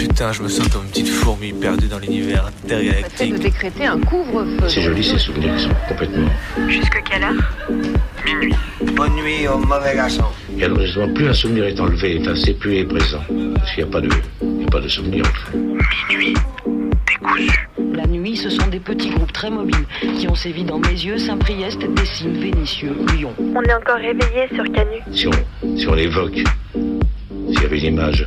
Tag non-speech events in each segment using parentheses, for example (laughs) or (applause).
Putain, je me sens comme une petite fourmi perdue dans l'univers intergalactique. de décréter un couvre-feu. C'est joli ces souvenirs, ils sont complètement. Jusque quelle heure Minuit. Bonne nuit au mauvais garçon. Et alors justement, plus un souvenir est enlevé, enfin, c'est plus est présent. Parce qu'il n'y a pas de, il n'y a pas de souvenir. Enfin. Minuit. Décousu. La nuit, ce sont des petits groupes très mobiles qui ont sévi dans mes yeux, Saint-Priest, Dessines, Vénissieux, Lyon. On est encore réveillé sur Canu. Si on, si on l'évoque, s'il y avait une image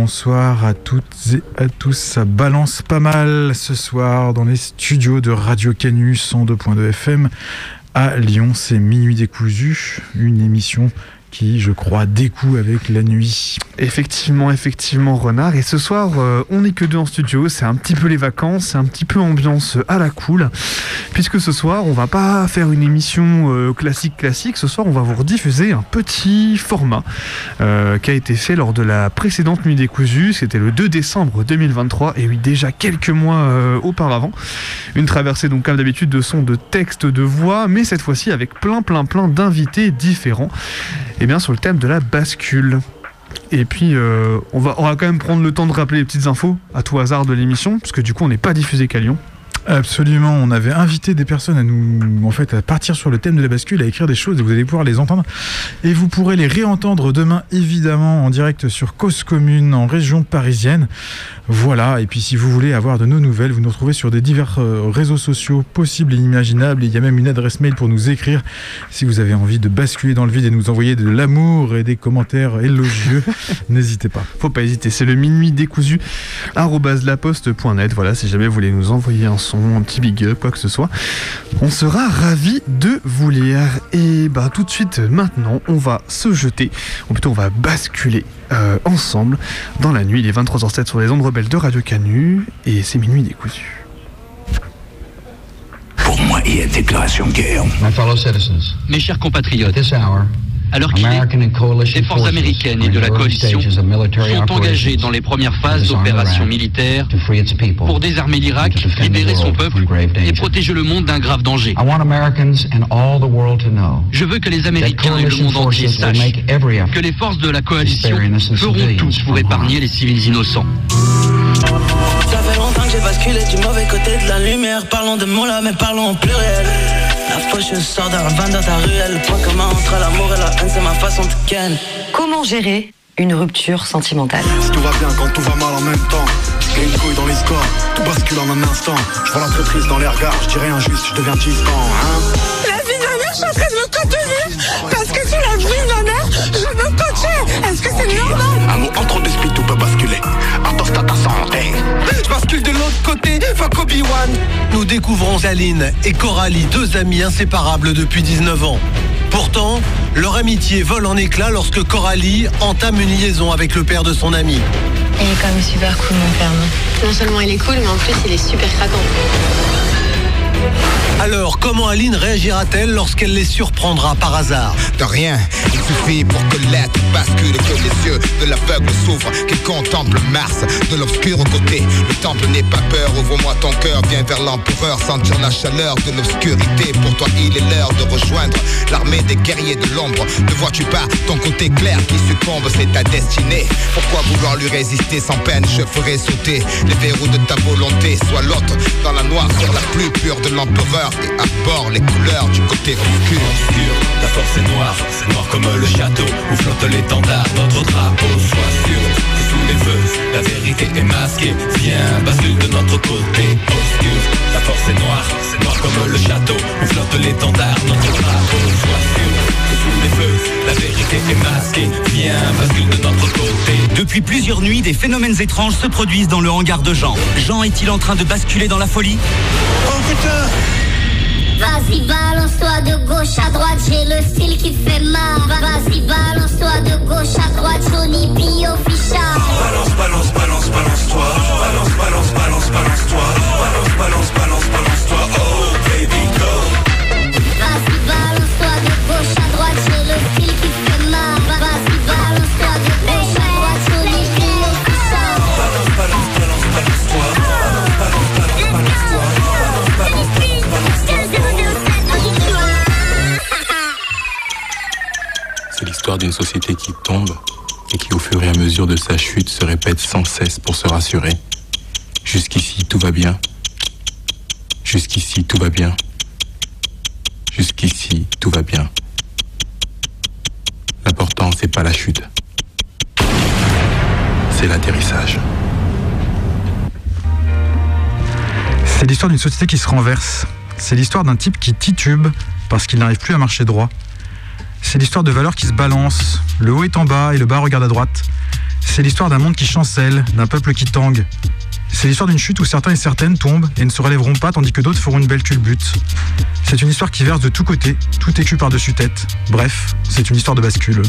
Bonsoir à toutes et à tous. Ça balance pas mal ce soir dans les studios de Radio Canu 102.2 FM à Lyon. C'est Minuit décousu, une émission qui, je crois, découle avec la nuit. Effectivement, effectivement, Renard. Et ce soir, euh, on n'est que deux en studio. C'est un petit peu les vacances, c'est un petit peu ambiance à la cool. Puisque ce soir, on va pas faire une émission euh, classique classique. Ce soir, on va vous rediffuser un petit format euh, qui a été fait lors de la précédente nuit décousue. C'était le 2 décembre 2023. Et oui, déjà quelques mois auparavant. Une traversée, donc, comme d'habitude, de sons, de textes, de voix, mais cette fois-ci avec plein, plein, plein d'invités différents. Et bien, sur le thème de la bascule. Et puis, euh, on, va, on va quand même prendre le temps de rappeler les petites infos à tout hasard de l'émission, parce que du coup, on n'est pas diffusé qu'à Lyon. Absolument, on avait invité des personnes à nous, en fait, à partir sur le thème de la bascule, à écrire des choses, et vous allez pouvoir les entendre. Et vous pourrez les réentendre demain, évidemment, en direct sur Cause Commune, en région parisienne. Voilà, et puis si vous voulez avoir de nos nouvelles, vous nous retrouvez sur des divers euh, réseaux sociaux possibles et imaginables. Il y a même une adresse mail pour nous écrire si vous avez envie de basculer dans le vide et nous envoyer de l'amour et des commentaires élogieux. (laughs) N'hésitez pas. Faut pas hésiter, c'est le minuit décousu. Voilà, si jamais vous voulez nous envoyer un son, un petit big up, quoi que ce soit, on sera ravis de vous lire. Et bah tout de suite, maintenant, on va se jeter, ou plutôt on va basculer euh, ensemble dans la nuit. Il est 23h07 sur les ondes rebelles de Radio Canu et c'est minuit décousu. Pour moi, il y a déclaration de guerre. Mes chers compatriotes, This hour, l'heure qu'il est, les forces américaines et de la coalition sont engagées dans les premières phases d'opérations militaires pour désarmer l'Irak, libérer son peuple et protéger le monde d'un grave danger. Je veux que les Américains et le monde entier sachent que les forces de la coalition feront tout pour épargner les civils innocents. Ça fait longtemps que j'ai basculé du mauvais côté de la lumière. Parlons de mots là, mais parlons en pluriel. La fois je sors d'un van dans ta ruelle. Le point commun entre l'amour et la haine, c'est ma façon de ken. Comment gérer une rupture sentimentale? Si tout va bien quand tout va mal en même temps. J'ai une couille dans les scores, tout bascule en un instant. Je vois la traîtrise dans les regards, je dis rien juste, je deviens distant. Hein La vie de ma mère, je suis en train de me contenir Parce que sous la vie de ma mère, je me coachais Est-ce que c'est normal? Un mot entre deux spits, tout peut basculer. Attention à ta santé. Bascule de l'autre côté, fuck Obi-Wan. Nous découvrons Aline et Coralie, deux amies inséparables depuis 19 ans. Pourtant, leur amitié vole en éclats lorsque Coralie entame une liaison avec le père de son ami. Il est quand même super cool, mon père. non? Non seulement il est cool, mais en plus il est super craquant. Alors, comment Aline réagira-t-elle lorsqu'elle les surprendra par hasard De rien, il suffit pour que l'être bascule que les yeux de l'aveugle s'ouvrent, qu'il contemple Mars de l'obscur côté. Le temple n'est pas peur, ouvre-moi ton cœur, viens vers l'empereur, sentir la chaleur de l'obscurité. Pour toi, il est l'heure de rejoindre l'armée des guerriers de l'ombre. Ne vois-tu pas ton côté clair qui succombe, c'est ta destinée. Pourquoi vouloir lui résister sans peine? Je ferai sauter les verrous de ta volonté. Sois l'autre dans la noire sur la plus pure de l'empereur et arbore les couleurs du côté obscur. La force est noire, c'est noir comme le château où flotte l'étendard, notre drapeau. Sois sûr que sous les feux, la vérité est masquée. Viens, bascule de notre côté obscur. La force est noire, c'est noir comme le château où flotte l'étendard, notre drapeau. Sois sûr la vérité est masquée. Viens, bascule de notre côté. Depuis plusieurs nuits, des phénomènes étranges se produisent dans le hangar de Jean. Jean est-il en train de basculer dans la folie? Oh putain Vas-y, balance-toi de gauche à droite, j'ai le style qui fait mal. Vas-y, balance-toi de gauche à droite, Johnny B. et à mesure de sa chute, se répète sans cesse pour se rassurer. Jusqu'ici, tout va bien. Jusqu'ici, tout va bien. Jusqu'ici, tout va bien. L'important, c'est pas la chute. C'est l'atterrissage. C'est l'histoire d'une société qui se renverse. C'est l'histoire d'un type qui titube parce qu'il n'arrive plus à marcher droit. C'est l'histoire de valeurs qui se balancent. Le haut est en bas et le bas regarde à droite. C'est l'histoire d'un monde qui chancelle, d'un peuple qui tangue. C'est l'histoire d'une chute où certains et certaines tombent et ne se relèveront pas tandis que d'autres feront une belle culbute. C'est une histoire qui verse de tous côtés, tout écu par-dessus tête. Bref, c'est une histoire de bascule.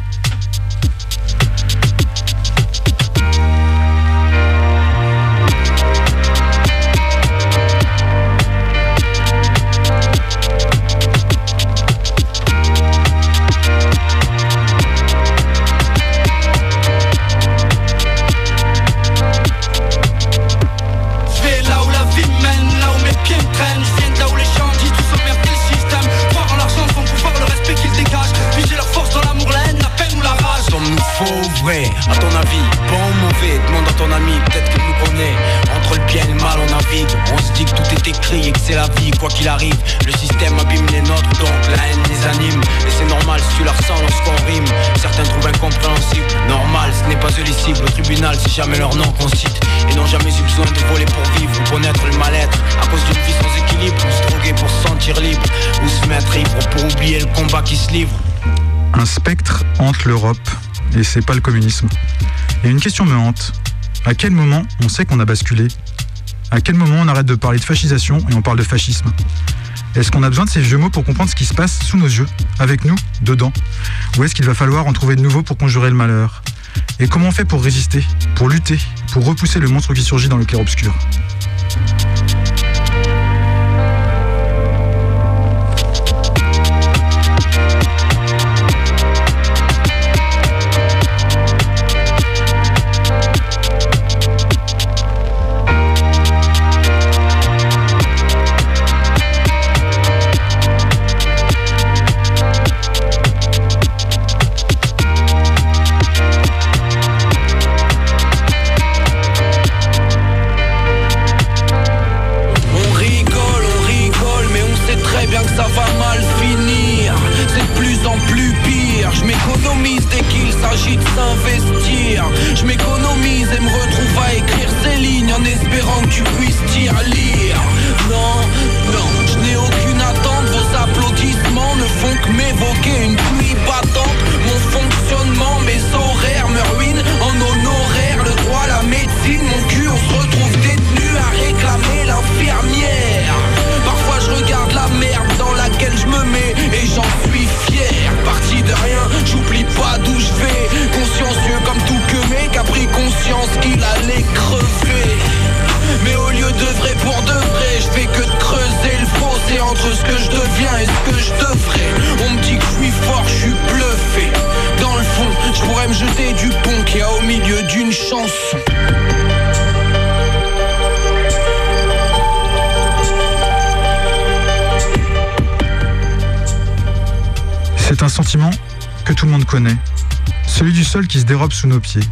Tout est écrit et que c'est la vie Quoi qu'il arrive, le système abîme les nôtres Donc la haine les anime. Et c'est normal si tu la ressens lorsqu'on rime. Certains trouvent incompréhensible Normal, ce n'est pas cibles. Au tribunal, c'est jamais leur nom qu'on cite Et n'ont jamais eu besoin de voler pour vivre Ou connaître le mal-être. À cause d'une vie sans équilibre Ou se droguer pour se sentir libre Ou se mettre ivre pour oublier le combat qui se livre. Un spectre hante l'Europe, et c'est pas le communisme. Et une question me hante. À quel moment on sait qu'on a basculé? À quel moment on arrête de parler de fascisation et on parle de fascisme Est-ce qu'on a besoin de ces vieux mots pour comprendre ce qui se passe sous nos yeux, avec nous, dedans Ou est-ce qu'il va falloir en trouver de nouveaux pour conjurer le malheur Et comment on fait pour résister, pour lutter, pour repousser le monstre qui surgit dans le clair-obscur pieds.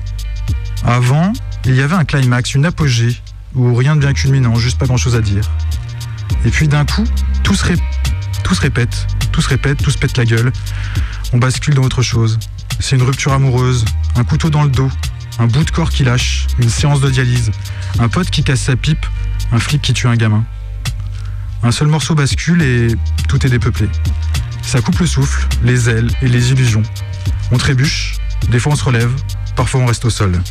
Avant, il y avait un climax, une apogée, où rien de bien culminant, juste pas grand chose à dire. Et puis d'un coup, tout se, tout se répète, tout se répète, tout se pète la gueule. On bascule dans autre chose. C'est une rupture amoureuse, un couteau dans le dos, un bout de corps qui lâche, une séance de dialyse, un pote qui casse sa pipe, un flic qui tue un gamin. Un seul morceau bascule et tout est dépeuplé. Ça coupe le souffle, les ailes et les illusions. On trébuche, des fois on se relève, parfois on reste au sol.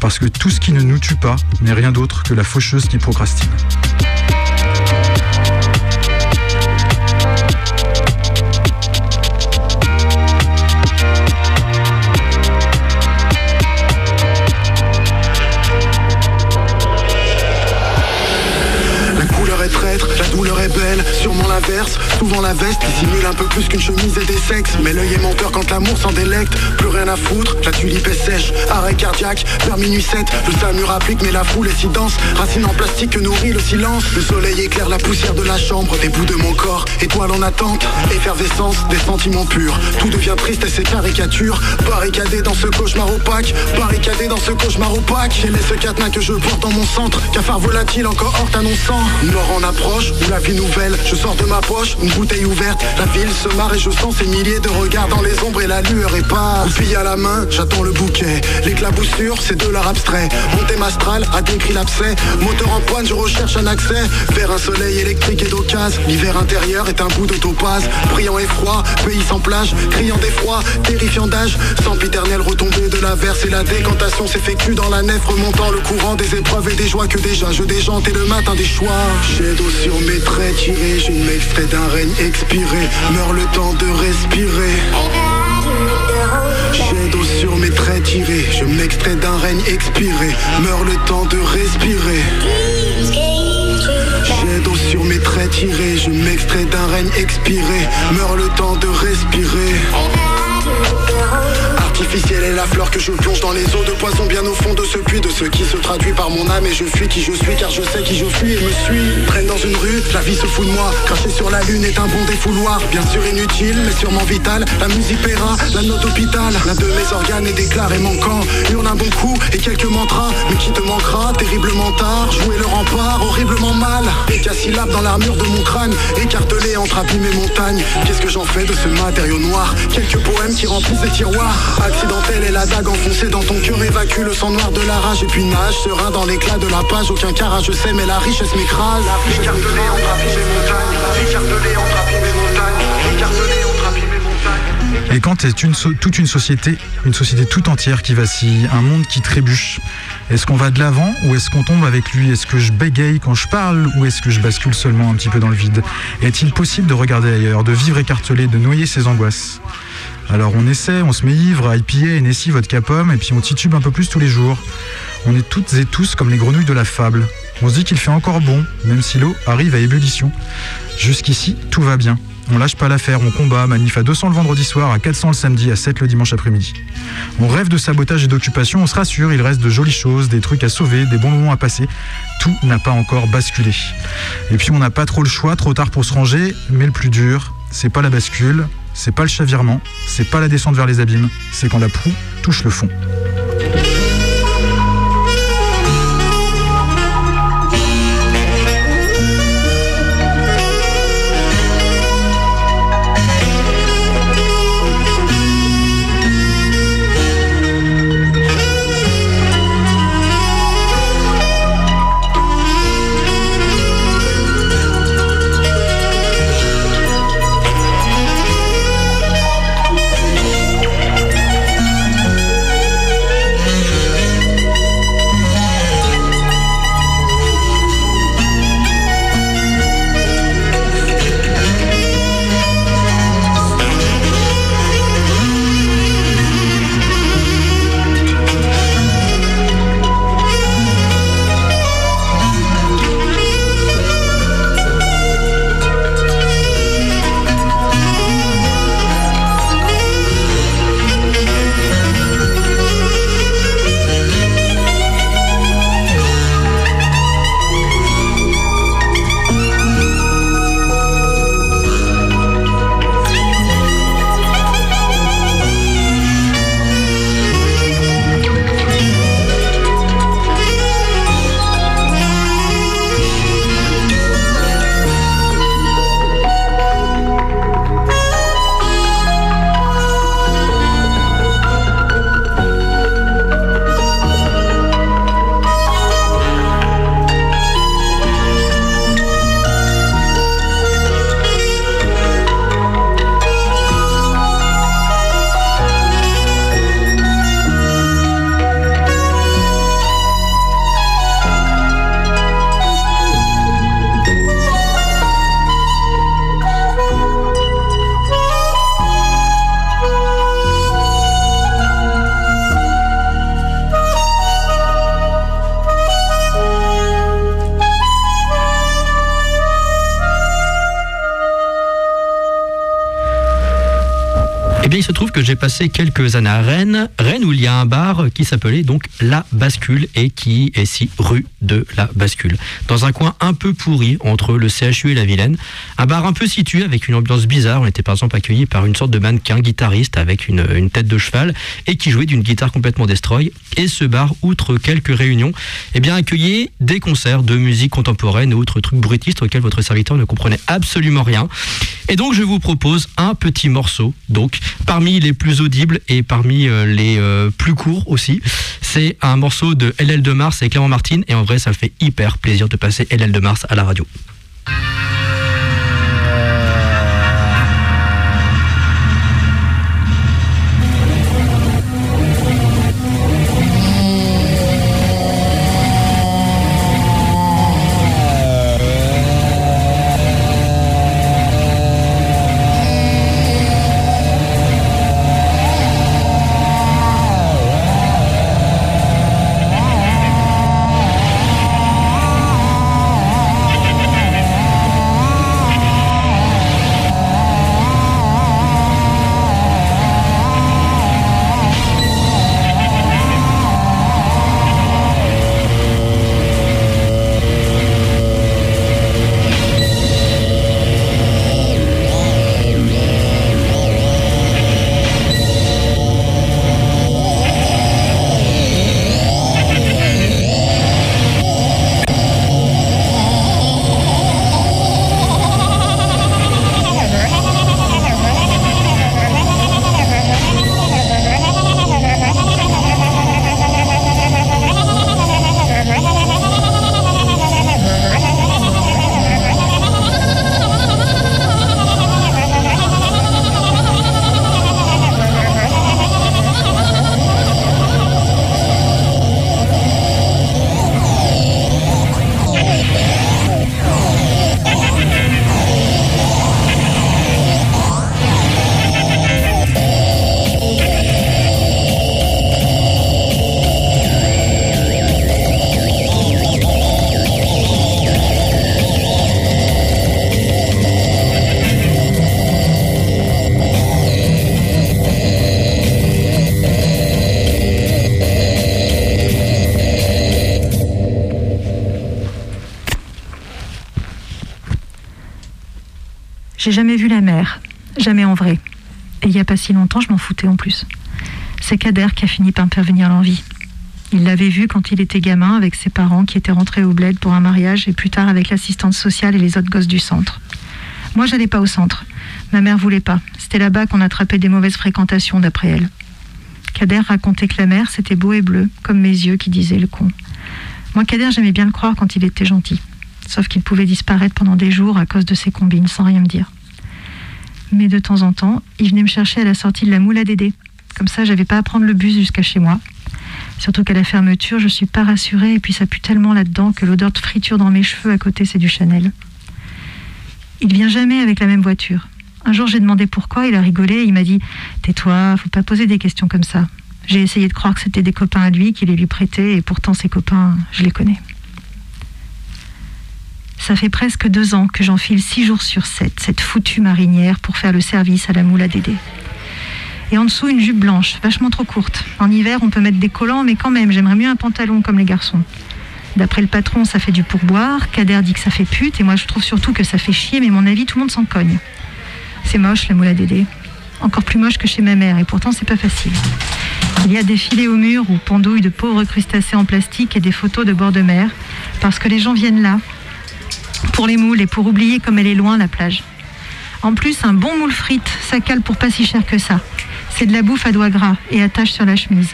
Parce que tout ce qui ne nous tue pas n'est rien d'autre que la faucheuse qui procrastine. Souvent la veste simule un peu plus qu'une chemise et des sexes. Mais l'œil est menteur quand l'amour s'en délecte. Plus rien à foutre, la tulipe est sèche. Arrêt cardiaque, vers minuit 7. Le samur applique, mais la foule est si dense. Racine en plastique que nourrit le silence. Le soleil éclaire la poussière de la chambre, des bouts de mon corps. Étoile en attente, effervescence, des sentiments purs. Tout devient triste et c'est caricature. Barricadé dans ce cauchemar opaque, barricadé dans ce cauchemar opaque. Est ce cadenas que je porte dans mon centre? Cafard volatile encore hors annonçant. Mort en approche, ou la vie nouvelle. Je sors de ma poche, une bouteille ouverte. La ville se marre et je sens ces milliers de regards dans les ombres et la lueur est pas. Puis à la main, j'attends le bouquet. L'éclaboussure, c'est de l'art abstrait. Mon thème astral a décrit l'abcès. Moteur en pointe, je recherche un accès vers un soleil électrique et d'occasion. L'hiver intérieur est un bout de topaz. Brillant et froid, pays sans plage. Criant d'effroi, terrifiant d'âge. Sempiternelle retombée de l'averse et la décantation s'effectue dans la nef, remontant le courant des épreuves et des joies que déjà je déjante et le matin des choix. J'ai d'eau sur mes traits tirés, je m'extrais d'un Meurs le temps de respirer. J'ai d'eau sur mes traits tirés, je m'extrais d'un règne expiré. Meurs le temps de respirer. J'ai d'eau sur mes traits tirés, je m'extrais d'un règne expiré. Meurs le temps de respirer. Artificielle est la fleur que je plonge dans les eaux de poison bien au fond de ce puits De ce qui se traduit par mon âme et je fuis qui je suis car je sais qui je fuis et me suis. Traîne dans une rue, la vie se fout de moi. Cracher sur la lune est un bon défouloir. Bien sûr inutile mais sûrement vital. La musique paiera, la note hôpital. L'un de mes organes est déclaré manquant. Hurle un bon coup et quelques mantras. Mais qui te manquera terriblement tard? Jouer le rempart horriblement mal. Décasyllabe dans l'armure de mon crâne. Écartelé entre abîmes et montagnes. Qu'est-ce que j'en fais de ce matériau noir? Quelques poèmes qui remplissent les tiroirs Accidentelle et la dague enfoncée dans ton cœur évacue. Le sang noir de la rage Et puis nage serein dans l'éclat de la page. Aucun carrage je sais mais la richesse m'écrase. Écartelé entre abîmes et montagnes. Écartelé entre abîmes et montagnes. Écartelé entre abîmes et montagnes. Et quand c'est une so- toute une société, une société tout entière qui vacille, un monde qui trébuche, est-ce qu'on va de l'avant ou est-ce qu'on tombe avec lui? Est-ce que je bégaye quand je parle ou est-ce que je bascule seulement un petit peu dans le vide? Est-il possible de regarder ailleurs, de vivre écartelé, de noyer ses angoisses? Alors on essaie, on se met ivre à IPA, Nessie, vodka pomme, et puis on titube un peu plus tous les jours. On est toutes et tous comme les grenouilles de la fable. On se dit qu'il fait encore bon, même si l'eau arrive à ébullition. Jusqu'ici, tout va bien. On lâche pas l'affaire, on combat, manif à 200 le vendredi soir, à 400 le samedi, à 7 le dimanche après-midi. On rêve de sabotage et d'occupation, on se rassure, il reste de jolies choses, des trucs à sauver, des bons moments à passer. Tout n'a pas encore basculé. Et puis on n'a pas trop le choix, trop tard pour se ranger, mais le plus dur, c'est pas la bascule, c'est pas le chavirement, c'est pas la descente vers les abîmes, c'est quand la proue touche le fond. Trouve que j'ai passé quelques années à Rennes, Rennes où il y a un bar qui s'appelait donc La Bascule et qui est ici rue de La Bascule, dans un coin un peu pourri entre le CHU et la Vilaine. Un bar un peu situé avec une ambiance bizarre. On était par exemple accueillis par une sorte de mannequin guitariste avec une, une tête de cheval et qui jouait d'une guitare complètement destroy. Et ce bar, outre quelques réunions, eh bien accueillait des concerts de musique contemporaine et autres trucs bruitistes auxquels votre serviteur ne comprenait absolument rien. Et donc je vous propose un petit morceau, donc parmi les plus audibles et parmi euh, les euh, plus courts aussi. C'est un morceau de LL de Mars et Clément Martin et en vrai ça fait hyper plaisir de passer LL de Mars à la radio. J'ai jamais vu la mer, jamais en vrai. Et il n'y a pas si longtemps, je m'en foutais en plus. C'est Kader qui a fini par me l'envie. Il l'avait vu quand il était gamin avec ses parents qui étaient rentrés au bled pour un mariage et plus tard avec l'assistante sociale et les autres gosses du centre. Moi, j'allais pas au centre. Ma mère voulait pas. C'était là-bas qu'on attrapait des mauvaises fréquentations d'après elle. Kader racontait que la mer, c'était beau et bleu, comme mes yeux qui disaient le con. Moi, Kader, j'aimais bien le croire quand il était gentil. Sauf qu'il pouvait disparaître pendant des jours à cause de ses combines, sans rien me dire mais de temps en temps, il venait me chercher à la sortie de la moule à Dédé. Comme ça, j'avais pas à prendre le bus jusqu'à chez moi. Surtout qu'à la fermeture, je suis pas rassurée et puis ça pue tellement là-dedans que l'odeur de friture dans mes cheveux à côté, c'est du Chanel. Il vient jamais avec la même voiture. Un jour, j'ai demandé pourquoi, il a rigolé il m'a dit Tais-toi, faut pas poser des questions comme ça. J'ai essayé de croire que c'était des copains à lui qui les lui prêtaient et pourtant ses copains, je les connais. Ça fait presque deux ans que j'enfile six jours sur sept cette foutue marinière pour faire le service à la moule à Dédé. Et en dessous, une jupe blanche, vachement trop courte. En hiver, on peut mettre des collants, mais quand même, j'aimerais mieux un pantalon comme les garçons. D'après le patron, ça fait du pourboire. Kader dit que ça fait pute, et moi je trouve surtout que ça fait chier, mais mon avis, tout le monde s'en cogne. C'est moche, la moule à Dédé. Encore plus moche que chez ma mère, et pourtant c'est pas facile. Il y a des filets au mur où pendouillent de pauvres crustacés en plastique et des photos de bord de mer, parce que les gens viennent là, pour les moules et pour oublier comme elle est loin la plage. En plus, un bon moule frite, ça cale pour pas si cher que ça. C'est de la bouffe à doigts gras et attache sur la chemise.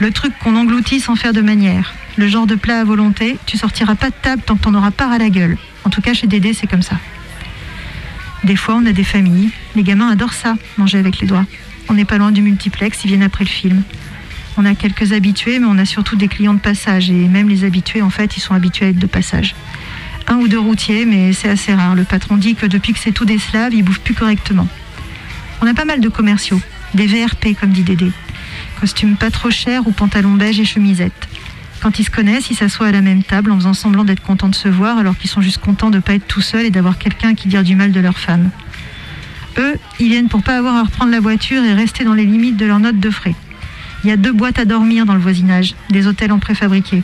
Le truc qu'on engloutit sans faire de manière. Le genre de plat à volonté, tu sortiras pas de table tant que t'en auras pas à la gueule. En tout cas, chez Dédé, c'est comme ça. Des fois, on a des familles. Les gamins adorent ça, manger avec les doigts. On n'est pas loin du multiplex, ils viennent après le film. On a quelques habitués, mais on a surtout des clients de passage. Et même les habitués, en fait, ils sont habitués à être de passage un ou deux routiers, mais c'est assez rare. Le patron dit que depuis que c'est tout des Slaves, ils bouffent plus correctement. On a pas mal de commerciaux, des VRP comme dit Dédé. Costumes pas trop chers ou pantalons beige et chemisettes. Quand ils se connaissent, ils s'assoient à la même table en faisant semblant d'être contents de se voir alors qu'ils sont juste contents de ne pas être tout seuls et d'avoir quelqu'un qui dire du mal de leur femme. Eux, ils viennent pour pas avoir à reprendre la voiture et rester dans les limites de leur note de frais. Il y a deux boîtes à dormir dans le voisinage, des hôtels en préfabriqué.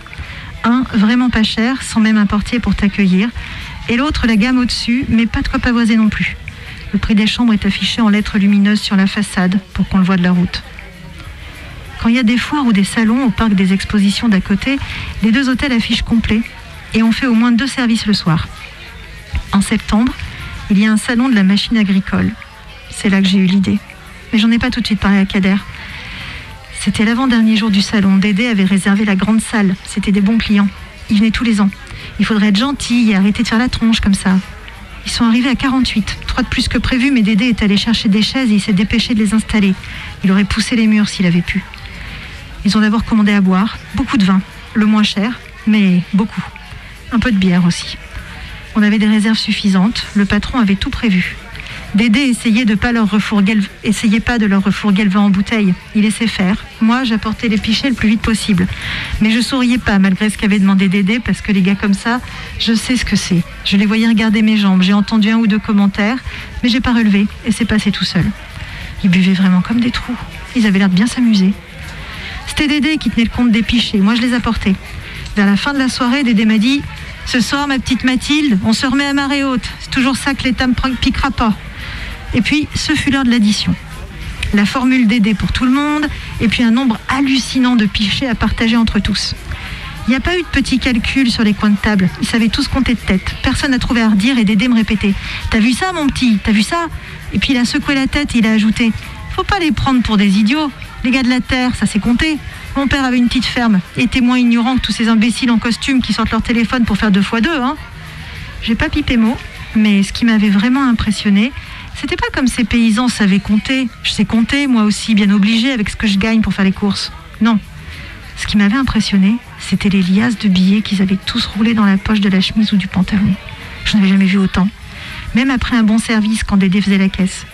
Un vraiment pas cher, sans même un portier pour t'accueillir, et l'autre la gamme au-dessus, mais pas de quoi non plus. Le prix des chambres est affiché en lettres lumineuses sur la façade pour qu'on le voit de la route. Quand il y a des foires ou des salons au parc des expositions d'à côté, les deux hôtels affichent complet et on fait au moins deux services le soir. En septembre, il y a un salon de la machine agricole. C'est là que j'ai eu l'idée. Mais j'en ai pas tout de suite parlé à Kader. C'était l'avant-dernier jour du salon. Dédé avait réservé la grande salle. C'était des bons clients. Ils venaient tous les ans. Il faudrait être gentil et arrêter de faire la tronche comme ça. Ils sont arrivés à 48, trois de plus que prévu, mais Dédé est allé chercher des chaises et il s'est dépêché de les installer. Il aurait poussé les murs s'il avait pu. Ils ont d'abord commandé à boire, beaucoup de vin, le moins cher, mais beaucoup. Un peu de bière aussi. On avait des réserves suffisantes, le patron avait tout prévu. Dédé essayait de pas leur refourguer, pas de leur refourguer le vin en bouteille. Il laissait faire. Moi, j'apportais les pichets le plus vite possible. Mais je souriais pas malgré ce qu'avait demandé Dédé parce que les gars comme ça, je sais ce que c'est. Je les voyais regarder mes jambes. J'ai entendu un ou deux commentaires, mais j'ai pas relevé et c'est passé tout seul. Ils buvaient vraiment comme des trous. Ils avaient l'air de bien s'amuser. C'était Dédé qui tenait le compte des pichets. Moi, je les apportais. Vers la fin de la soirée, Dédé m'a dit Ce soir, ma petite Mathilde, on se remet à marée haute. C'est toujours ça que l'État me piquera pas. Et puis, ce fut l'heure de l'addition. La formule Dédé pour tout le monde, et puis un nombre hallucinant de pichets à partager entre tous. Il n'y a pas eu de petits calculs sur les coins de table. Ils savaient tous compter de tête. Personne n'a trouvé à redire et Dédé me répétait T'as vu ça, mon petit? T'as vu ça? Et puis il a secoué la tête et il a ajouté Faut pas les prendre pour des idiots. Les gars de la terre, ça s'est compté. Mon père avait une petite ferme. Et était moins ignorant que tous ces imbéciles en costume qui sortent leur téléphone pour faire deux fois deux. Hein. J'ai pas pipé mot, mais ce qui m'avait vraiment impressionné, c'était pas comme ces paysans savaient compter. Je sais compter, moi aussi, bien obligé avec ce que je gagne pour faire les courses. Non. Ce qui m'avait impressionné, c'était les liasses de billets qu'ils avaient tous roulés dans la poche de la chemise ou du pantalon. Je n'avais jamais vu autant. Même après un bon service quand Dédé faisait la caisse.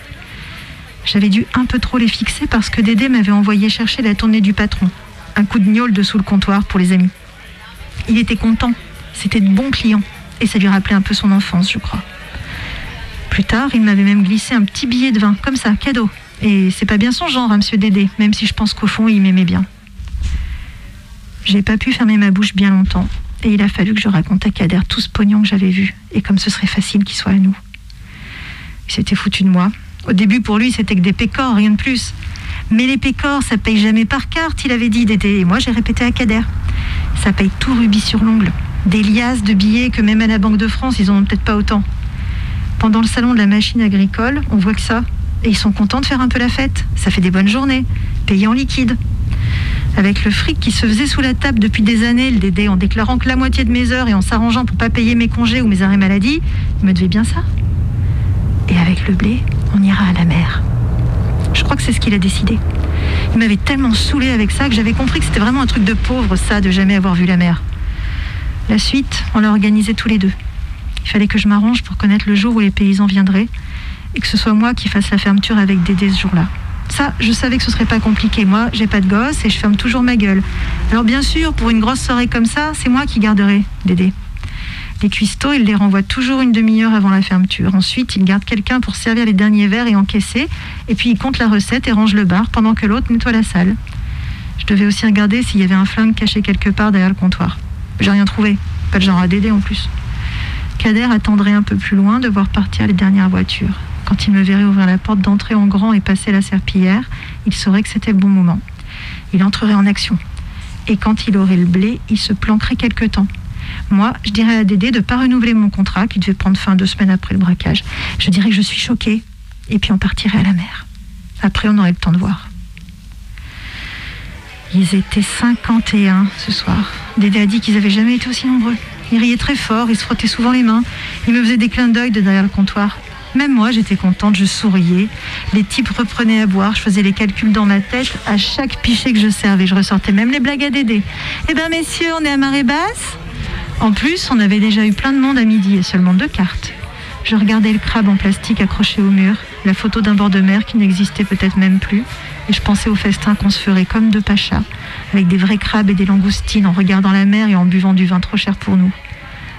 J'avais dû un peu trop les fixer parce que Dédé m'avait envoyé chercher la tournée du patron. Un coup de gnôle dessous le comptoir pour les amis. Il était content. C'était de bons clients. Et ça lui rappelait un peu son enfance, je crois. Tard, il m'avait même glissé un petit billet de vin, comme ça, cadeau. Et c'est pas bien son genre, hein, monsieur Dédé, même si je pense qu'au fond, il m'aimait bien. J'ai pas pu fermer ma bouche bien longtemps. Et il a fallu que je raconte à Kader tout ce pognon que j'avais vu. Et comme ce serait facile qu'il soit à nous. Il s'était foutu de moi. Au début, pour lui, c'était que des pécores, rien de plus. Mais les pécores, ça paye jamais par carte, il avait dit Dédé. Et moi, j'ai répété à Kader. Ça paye tout rubis sur l'ongle. Des liasses de billets que même à la Banque de France, ils en ont peut-être pas autant. Pendant le salon de la machine agricole, on voit que ça. Et ils sont contents de faire un peu la fête. Ça fait des bonnes journées, payées en liquide. Avec le fric qui se faisait sous la table depuis des années, le Dédé, en déclarant que la moitié de mes heures et en s'arrangeant pour pas payer mes congés ou mes arrêts maladie, il me devait bien ça. Et avec le blé, on ira à la mer. Je crois que c'est ce qu'il a décidé. Il m'avait tellement saoulé avec ça que j'avais compris que c'était vraiment un truc de pauvre, ça, de jamais avoir vu la mer. La suite, on l'a organisée tous les deux. Il fallait que je m'arrange pour connaître le jour où les paysans viendraient et que ce soit moi qui fasse la fermeture avec Dédé ce jour-là. Ça, je savais que ce serait pas compliqué. Moi, j'ai pas de gosse et je ferme toujours ma gueule. Alors bien sûr, pour une grosse soirée comme ça, c'est moi qui garderai Dédé. Les cuistots, il les renvoie toujours une demi-heure avant la fermeture. Ensuite, il garde quelqu'un pour servir les derniers verres et encaisser. Et puis, il compte la recette et range le bar pendant que l'autre nettoie la salle. Je devais aussi regarder s'il y avait un flingue caché quelque part derrière le comptoir. J'ai rien trouvé. Pas de genre à Dédé en plus. Kader attendrait un peu plus loin de voir partir les dernières voitures. Quand il me verrait ouvrir la porte d'entrée en grand et passer la serpillière, il saurait que c'était le bon moment. Il entrerait en action. Et quand il aurait le blé, il se planquerait quelque temps. Moi, je dirais à Dédé de ne pas renouveler mon contrat, qui devait prendre fin deux semaines après le braquage. Je dirais que je suis choquée, et puis on partirait à la mer. Après, on aurait le temps de voir. Ils étaient 51 ce soir. Dédé a dit qu'ils n'avaient jamais été aussi nombreux. Ils riaient très fort, ils se frottaient souvent les mains. Ils me faisaient des clins d'œil de derrière le comptoir. Même moi, j'étais contente, je souriais. Les types reprenaient à boire, je faisais les calculs dans ma tête à chaque pichet que je servais. Je ressortais même les blagues à Dédé. Eh ben messieurs, on est à marée basse? En plus, on avait déjà eu plein de monde à midi et seulement deux cartes. Je regardais le crabe en plastique accroché au mur, la photo d'un bord de mer qui n'existait peut-être même plus, je pensais au festin qu'on se ferait comme deux pachas, avec des vrais crabes et des langoustines, en regardant la mer et en buvant du vin trop cher pour nous.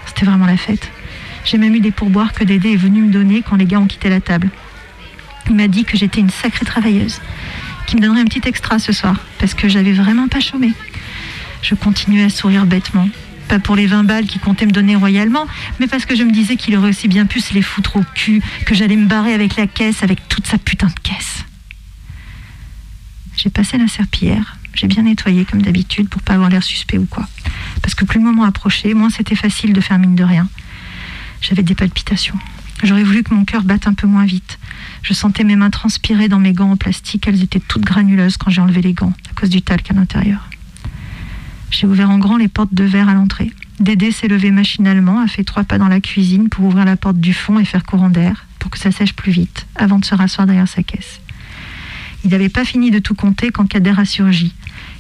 C'était vraiment la fête. J'ai même eu des pourboires que Dédé est venu me donner quand les gars ont quitté la table. Il m'a dit que j'étais une sacrée travailleuse, qu'il me donnerait un petit extra ce soir, parce que j'avais vraiment pas chômé. Je continuais à sourire bêtement. Pas pour les 20 balles qu'il comptait me donner royalement, mais parce que je me disais qu'il aurait aussi bien pu se les foutre au cul, que j'allais me barrer avec la caisse, avec toute sa putain de caisse. J'ai passé la serpillière. J'ai bien nettoyé comme d'habitude pour pas avoir l'air suspect ou quoi. Parce que plus le moment approchait, moins c'était facile de faire mine de rien. J'avais des palpitations. J'aurais voulu que mon cœur batte un peu moins vite. Je sentais mes mains transpirer dans mes gants en plastique. Elles étaient toutes granuleuses quand j'ai enlevé les gants, à cause du talc à l'intérieur. J'ai ouvert en grand les portes de verre à l'entrée. Dédé s'est levé machinalement, a fait trois pas dans la cuisine pour ouvrir la porte du fond et faire courant d'air, pour que ça sèche plus vite, avant de se rasseoir derrière sa caisse. Il n'avait pas fini de tout compter quand Kader a surgi,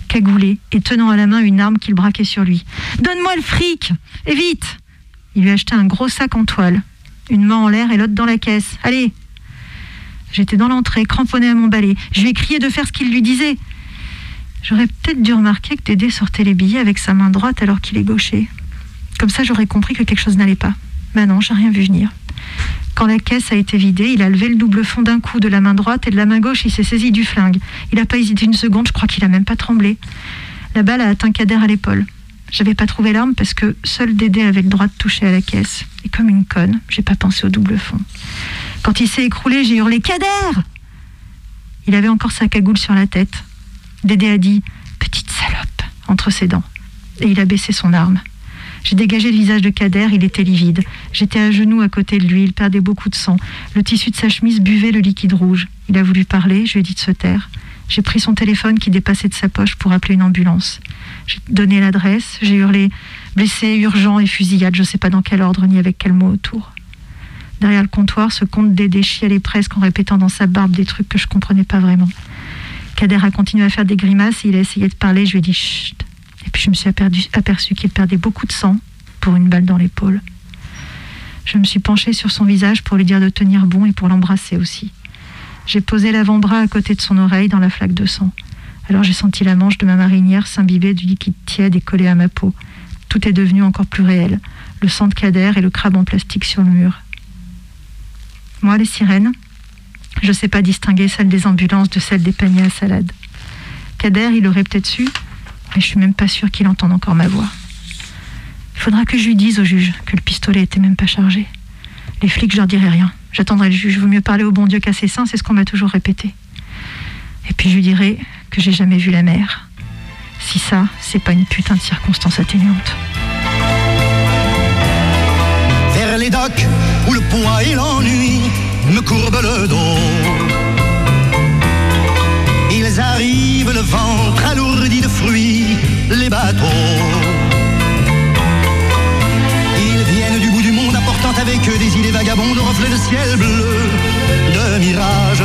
cagoulé et tenant à la main une arme qu'il braquait sur lui. Donne-moi le fric Et vite Il lui a acheté un gros sac en toile, une main en l'air et l'autre dans la caisse. Allez J'étais dans l'entrée, cramponnée à mon balai. Je lui ai crié de faire ce qu'il lui disait. J'aurais peut-être dû remarquer que Dédé sortait les billets avec sa main droite alors qu'il est gaucher. Comme ça, j'aurais compris que quelque chose n'allait pas. Mais non, j'ai rien vu venir. Quand la caisse a été vidée, il a levé le double fond d'un coup de la main droite et de la main gauche, il s'est saisi du flingue. Il n'a pas hésité une seconde, je crois qu'il a même pas tremblé. La balle a atteint Kader à l'épaule. J'avais pas trouvé l'arme parce que seul Dédé avait le droit de toucher à la caisse. Et comme une conne, j'ai pas pensé au double fond. Quand il s'est écroulé, j'ai hurlé Kader Il avait encore sa cagoule sur la tête. Dédé a dit Petite salope entre ses dents. Et il a baissé son arme. J'ai dégagé le visage de Kader, il était livide. J'étais à genoux à côté de lui, il perdait beaucoup de sang. Le tissu de sa chemise buvait le liquide rouge. Il a voulu parler, je lui ai dit de se taire. J'ai pris son téléphone qui dépassait de sa poche pour appeler une ambulance. J'ai donné l'adresse, j'ai hurlé blessé, urgent et fusillade, je ne sais pas dans quel ordre ni avec quel mot autour. Derrière le comptoir, ce comte Dédé chialait presque en répétant dans sa barbe des trucs que je comprenais pas vraiment. Kader a continué à faire des grimaces et il a essayé de parler, je lui ai dit chut. Et puis je me suis aperçu, aperçu qu'il perdait beaucoup de sang pour une balle dans l'épaule. Je me suis penchée sur son visage pour lui dire de tenir bon et pour l'embrasser aussi. J'ai posé l'avant-bras à côté de son oreille dans la flaque de sang. Alors j'ai senti la manche de ma marinière s'imbiber du liquide tiède et collé à ma peau. Tout est devenu encore plus réel. Le sang de Kader et le crabe en plastique sur le mur. Moi, les sirènes, je ne sais pas distinguer celles des ambulances de celles des paniers à salade. Kader, il aurait peut-être su, mais je suis même pas sûre qu'il entende encore ma voix. Il faudra que je lui dise au juge que le pistolet était même pas chargé. Les flics, je leur dirai rien. J'attendrai le juge. Vaut mieux parler au bon Dieu qu'à ses saints, c'est ce qu'on m'a toujours répété. Et puis je lui dirai que j'ai jamais vu la mer. Si ça, c'est pas une putain de circonstance atténuante. Vers les docks où le poids et l'ennui me courbent le dos. Ils arrivent le ventre alourdi de Ils viennent du bout du monde apportant avec eux des idées vagabondes, reflets de ciel bleu, de mirages.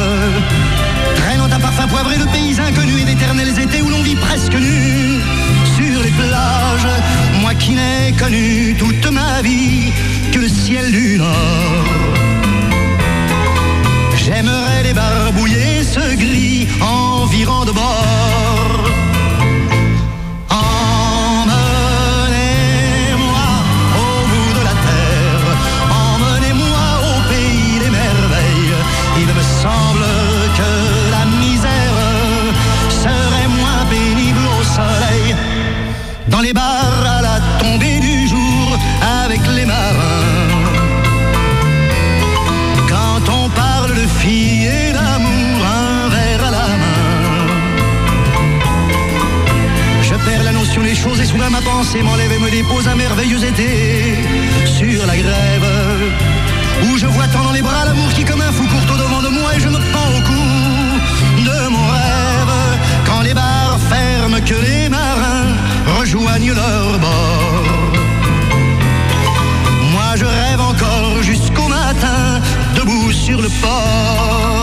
Traînant un parfum poivré de pays inconnus et d'éternels étés où l'on vit presque nu sur les plages. Moi qui n'ai connu toute ma vie que le ciel du nord. J'aimerais débarbouiller ce gris environ de bord. Ma pensée m'enlève et me dépose un merveilleux été sur la grève. Où je vois tant dans les bras l'amour qui comme un fou court au devant de moi et je me pends au cou de mon rêve. Quand les bars ferment, que les marins rejoignent leur bord. Moi je rêve encore jusqu'au matin, debout sur le port.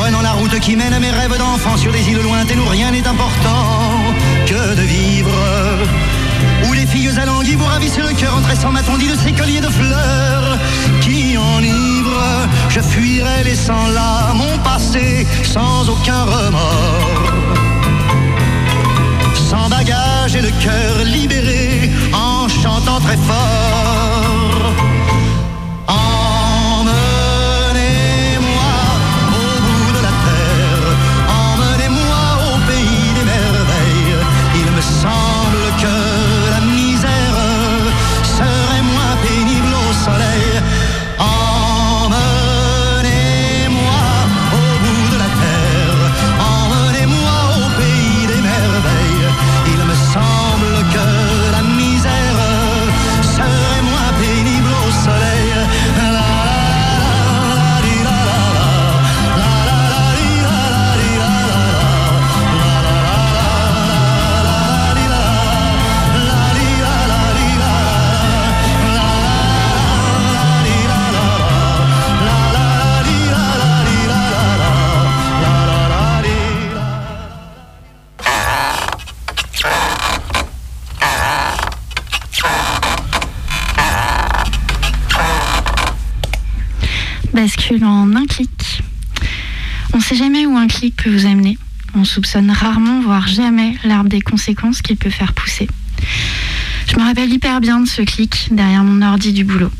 Prenons la route qui mène à mes rêves d'enfant sur des îles lointaines où rien n'est important que de vivre. Où les filles à languilles vous ravissent le cœur en tressant ma tondille de ces colliers de fleurs qui enivrent. Je fuirai laissant là mon passé sans aucun remords. Sans bagage et le cœur libéré en chantant très fort. Soupçonne rarement, voire jamais, l'arbre des conséquences qu'il peut faire pousser. Je me rappelle hyper bien de ce clic derrière mon ordi du boulot.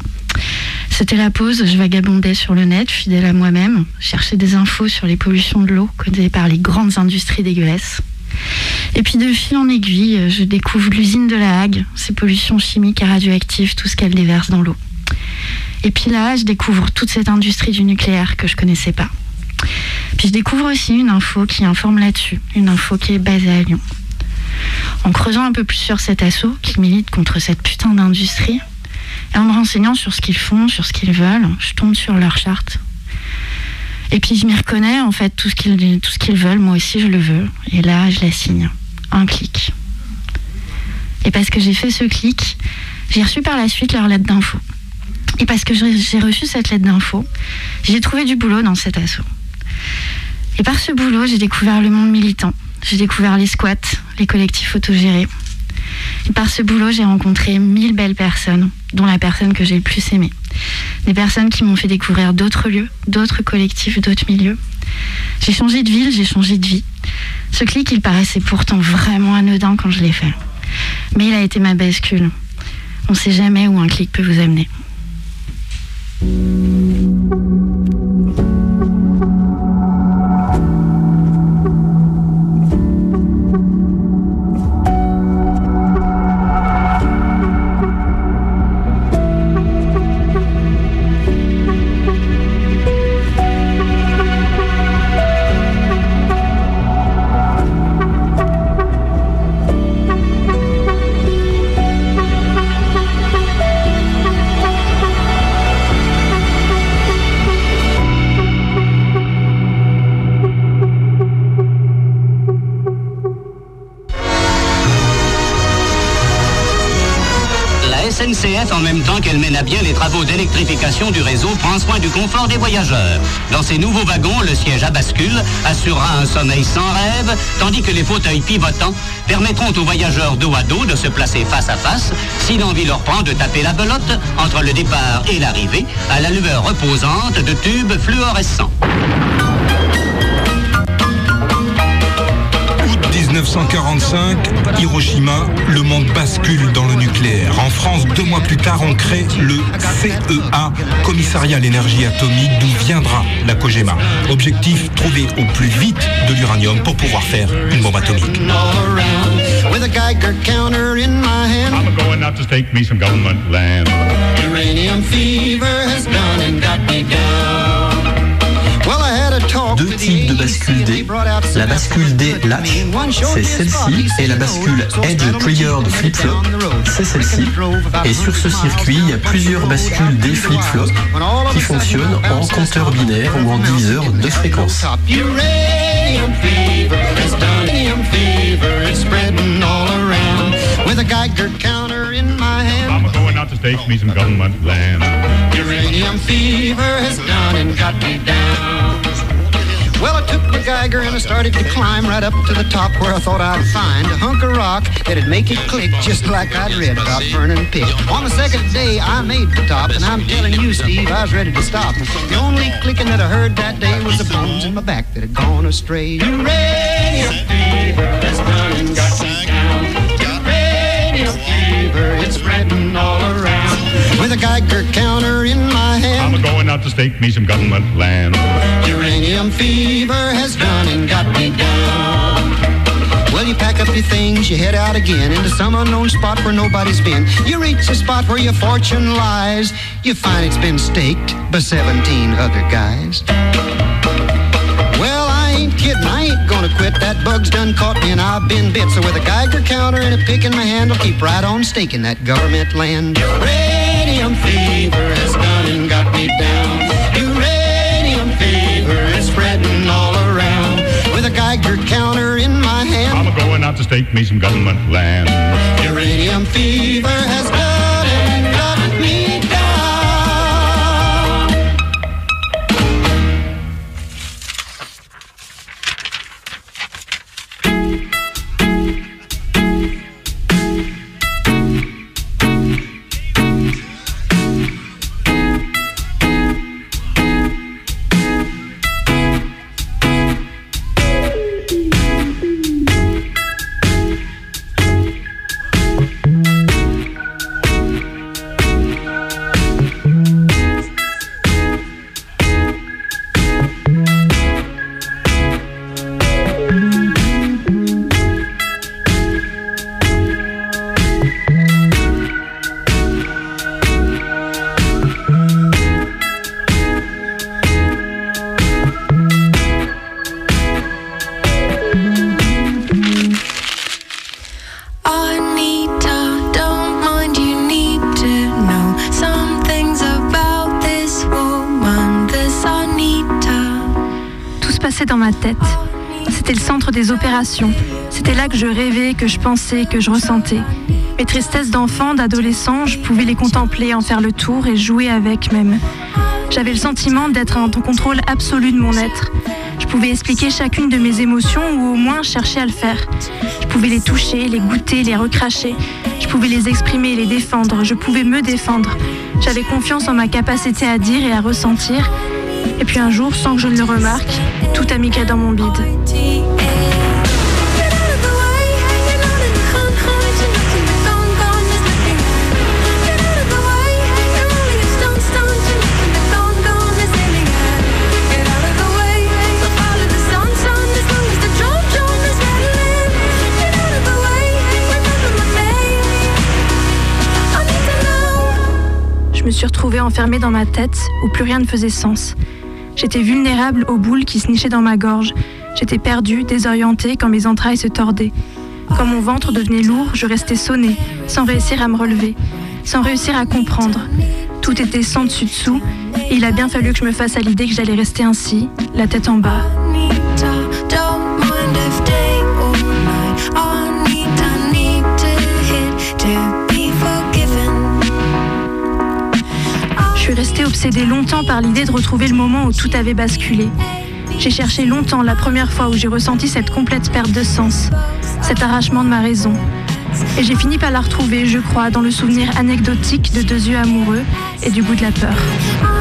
C'était la pause, je vagabondais sur le net, fidèle à moi-même, cherchais des infos sur les pollutions de l'eau causées par les grandes industries dégueulasses. Et puis de fil en aiguille, je découvre l'usine de la Hague, ses pollutions chimiques et radioactives, tout ce qu'elle déverse dans l'eau. Et puis là, je découvre toute cette industrie du nucléaire que je connaissais pas. Puis je découvre aussi une info qui informe là-dessus, une info qui est basée à Lyon. En creusant un peu plus sur cet assaut qui milite contre cette putain d'industrie, et en me renseignant sur ce qu'ils font, sur ce qu'ils veulent, je tombe sur leur charte. Et puis je m'y reconnais, en fait, tout ce qu'ils qu'ils veulent, moi aussi je le veux. Et là, je la signe. Un clic. Et parce que j'ai fait ce clic, j'ai reçu par la suite leur lettre d'info. Et parce que j'ai reçu cette lettre d'info, j'ai trouvé du boulot dans cet assaut. Et par ce boulot, j'ai découvert le monde militant. J'ai découvert les squats, les collectifs autogérés. Et par ce boulot, j'ai rencontré mille belles personnes, dont la personne que j'ai le plus aimée. Des personnes qui m'ont fait découvrir d'autres lieux, d'autres collectifs, d'autres milieux. J'ai changé de ville, j'ai changé de vie. Ce clic, il paraissait pourtant vraiment anodin quand je l'ai fait. Mais il a été ma bascule. On ne sait jamais où un clic peut vous amener. D'électrification du réseau, prend soin du confort des voyageurs. Dans ces nouveaux wagons, le siège à bascule assurera un sommeil sans rêve, tandis que les fauteuils pivotants permettront aux voyageurs dos à dos de se placer face à face, si l'envie leur prend de taper la belote entre le départ et l'arrivée, à la lueur reposante de tubes fluorescents. 1945, Hiroshima, le monde bascule dans le nucléaire. En France, deux mois plus tard, on crée le CEA, Commissariat à l'énergie atomique, d'où viendra la COGEMA. Objectif, trouver au plus vite de l'uranium pour pouvoir faire une bombe atomique. all around with a Geiger counter in my hand. I'm going out to stake me some government land. Uranium fever has done and got me down. Deux types de bascule D. La bascule D latch, c'est celle-ci, et la bascule Edge Triggered Flip-Flop, c'est celle-ci. Et sur ce circuit, il y a plusieurs bascules D flip-flop qui fonctionnent en compteur binaire ou en diviseur de fréquence. Me some government land. Uranium fever has done and got me down. Well, I took my Geiger and I started to climb right up to the top where I thought I'd find a hunk of rock that'd make it click just like I'd read about Vernon Pick. On the second day, I made the top, and I'm telling you, Steve, I was ready to stop. The only clicking that I heard that day was the bones in my back that had gone astray. Fever me down. Uranium fever, it's spreading all around. With a Geiger counter in my. I'm going out to stake me some government land. Uranium fever has done and got me down. Well, you pack up your things, you head out again into some unknown spot where nobody's been. You reach the spot where your fortune lies. You find it's been staked by 17 other guys. Well, I ain't kidding, I ain't gonna quit. That bug's done caught me and I've been bit. So with a Geiger counter and a pick in my hand, I'll keep right on staking that government land. Uranium fever has done me down. Uranium fever is spreading all around. With a Geiger counter in my hand. I'm going out to stake me some government land. Uranium fever has que je pensais, que je ressentais. Mes tristesses d'enfant, d'adolescent, je pouvais les contempler, en faire le tour et jouer avec même. J'avais le sentiment d'être en contrôle absolu de mon être. Je pouvais expliquer chacune de mes émotions ou au moins chercher à le faire. Je pouvais les toucher, les goûter, les recracher. Je pouvais les exprimer, les défendre. Je pouvais me défendre. J'avais confiance en ma capacité à dire et à ressentir. Et puis un jour, sans que je ne le remarque, tout a migré dans mon bide. Me suis retrouvée enfermée dans ma tête où plus rien ne faisait sens. J'étais vulnérable aux boules qui se nichaient dans ma gorge. J'étais perdue, désorientée quand mes entrailles se tordaient. Quand mon ventre devenait lourd, je restais sonnée, sans réussir à me relever, sans réussir à comprendre. Tout était sans dessus-dessous, et il a bien fallu que je me fasse à l'idée que j'allais rester ainsi, la tête en bas. Obsédée longtemps par l'idée de retrouver le moment où tout avait basculé. J'ai cherché longtemps la première fois où j'ai ressenti cette complète perte de sens, cet arrachement de ma raison. Et j'ai fini par la retrouver, je crois, dans le souvenir anecdotique de deux yeux amoureux et du goût de la peur.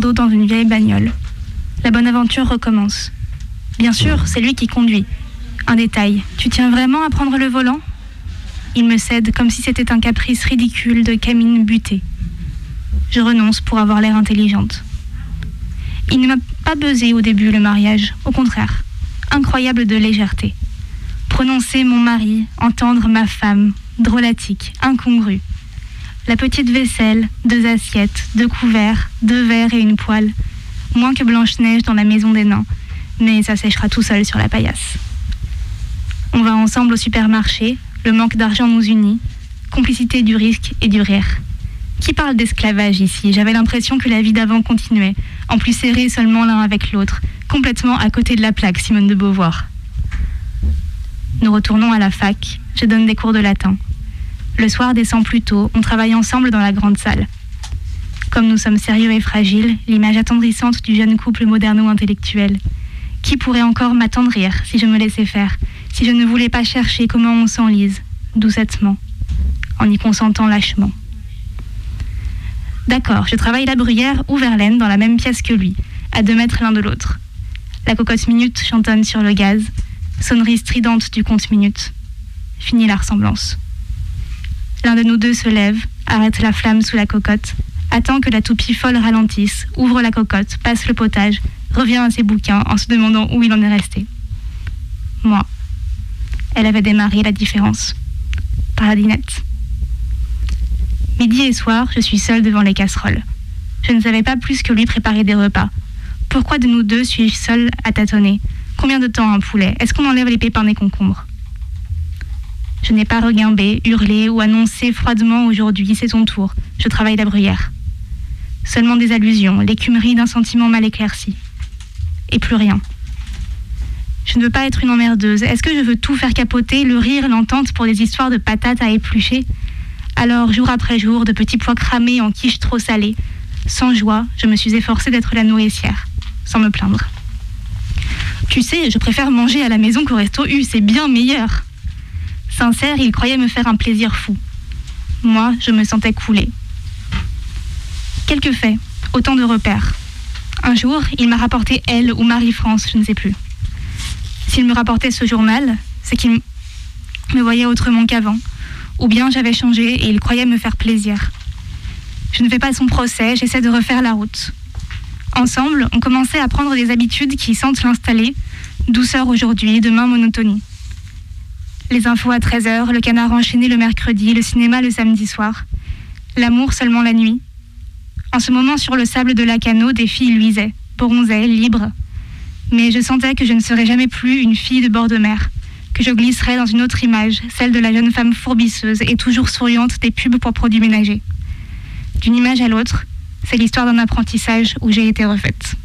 Dans une vieille bagnole. La bonne aventure recommence. Bien sûr, c'est lui qui conduit. Un détail. Tu tiens vraiment à prendre le volant? Il me cède comme si c'était un caprice ridicule de Camille butée. Je renonce pour avoir l'air intelligente. Il ne m'a pas buzzé au début le mariage, au contraire. Incroyable de légèreté. Prononcer mon mari, entendre ma femme, drôlatique, incongru. La petite vaisselle, deux assiettes, deux couverts, deux verres et une poêle. Moins que Blanche-Neige dans la maison des nains, mais ça séchera tout seul sur la paillasse. On va ensemble au supermarché, le manque d'argent nous unit, complicité du risque et du rire. Qui parle d'esclavage ici? J'avais l'impression que la vie d'avant continuait, en plus serrés seulement l'un avec l'autre, complètement à côté de la plaque Simone de Beauvoir. Nous retournons à la fac, je donne des cours de latin. Le soir descend plus tôt, on travaille ensemble dans la grande salle. Comme nous sommes sérieux et fragiles, l'image attendrissante du jeune couple moderno-intellectuel. Qui pourrait encore m'attendrir si je me laissais faire, si je ne voulais pas chercher comment on s'enlise, doucettement, en y consentant lâchement D'accord, je travaille la bruyère ou Verlaine dans la même pièce que lui, à deux mètres l'un de l'autre. La cocotte minute chantonne sur le gaz, sonnerie stridente du compte minute. Fini la ressemblance. L'un de nous deux se lève, arrête la flamme sous la cocotte, attend que la toupie folle ralentisse, ouvre la cocotte, passe le potage, revient à ses bouquins en se demandant où il en est resté. Moi. Elle avait démarré la différence. Par la dinette. Midi et soir, je suis seule devant les casseroles. Je ne savais pas plus que lui préparer des repas. Pourquoi de nous deux suis-je seule à tâtonner? Combien de temps un poulet? Est-ce qu'on enlève les pépins des concombres? Je n'ai pas regimbé, hurlé ou annoncé froidement aujourd'hui, c'est ton tour, je travaille la bruyère. Seulement des allusions, l'écumerie d'un sentiment mal éclairci. Et plus rien. Je ne veux pas être une emmerdeuse. Est-ce que je veux tout faire capoter, le rire, l'entente pour des histoires de patates à éplucher? Alors, jour après jour, de petits pois cramés en quiche trop salée. Sans joie, je me suis efforcée d'être la nourricière, sans me plaindre. Tu sais, je préfère manger à la maison qu'au resto U, c'est bien meilleur. Sincère, il croyait me faire un plaisir fou. Moi, je me sentais couler. Quelques faits, autant de repères. Un jour, il m'a rapporté Elle ou Marie-France, je ne sais plus. S'il me rapportait ce journal, c'est qu'il me voyait autrement qu'avant, ou bien j'avais changé et il croyait me faire plaisir. Je ne fais pas son procès, j'essaie de refaire la route. Ensemble, on commençait à prendre des habitudes qui sentent l'installer. Douceur aujourd'hui, demain monotonie. Les infos à 13h, le canard enchaîné le mercredi, le cinéma le samedi soir. L'amour seulement la nuit. En ce moment, sur le sable de la canot, des filles luisaient, bronzaient, libres. Mais je sentais que je ne serais jamais plus une fille de bord de mer que je glisserais dans une autre image, celle de la jeune femme fourbisseuse et toujours souriante des pubs pour produits ménagers. D'une image à l'autre, c'est l'histoire d'un apprentissage où j'ai été refaite.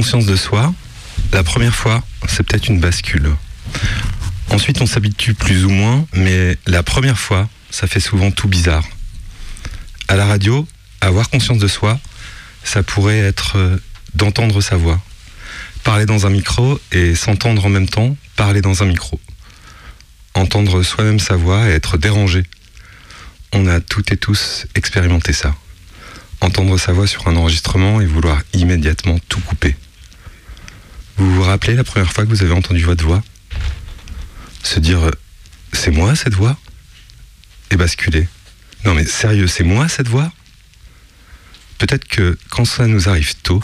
Conscience de soi, la première fois, c'est peut-être une bascule. Ensuite, on s'habitue plus ou moins, mais la première fois, ça fait souvent tout bizarre. À la radio, avoir conscience de soi, ça pourrait être euh, d'entendre sa voix. Parler dans un micro et s'entendre en même temps parler dans un micro. Entendre soi-même sa voix et être dérangé. On a toutes et tous expérimenté ça. entendre sa voix sur un enregistrement et vouloir immédiatement tout couper. Vous vous rappelez la première fois que vous avez entendu votre voix? Se dire euh, c'est moi cette voix? Et basculer. Non mais sérieux, c'est moi cette voix? Peut-être que quand ça nous arrive tôt,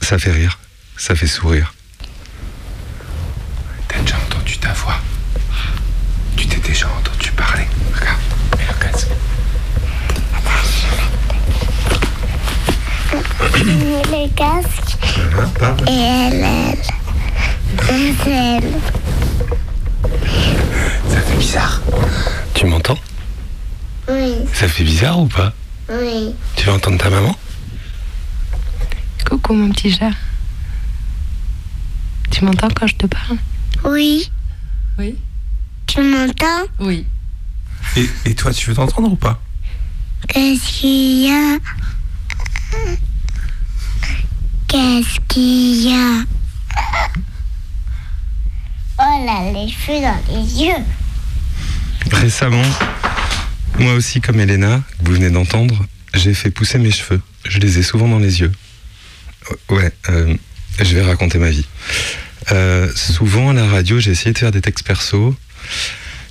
ça fait rire, ça fait sourire. T'as déjà entendu ta voix? Tu t'es déjà entendu parler? Regarde, mets le casque. Casque. Et elle, elle. elle. Ça fait bizarre. Tu m'entends? Oui, Ça fait bizarre ou pas? Oui. Tu veux entendre ta maman? Coucou mon petit chat. Tu m'entends quand je te parle? Oui. Oui. Tu m'entends? Oui. et, et toi, tu veux t'entendre ou pas? Qu'est-ce qu'il y a? Qu'est-ce qu'il y a Oh là, les cheveux dans les yeux. Récemment, moi aussi comme Elena, que vous venez d'entendre, j'ai fait pousser mes cheveux. Je les ai souvent dans les yeux. Euh, Ouais, euh, je vais raconter ma vie. Euh, souvent à la radio, j'ai essayé de faire des textes perso.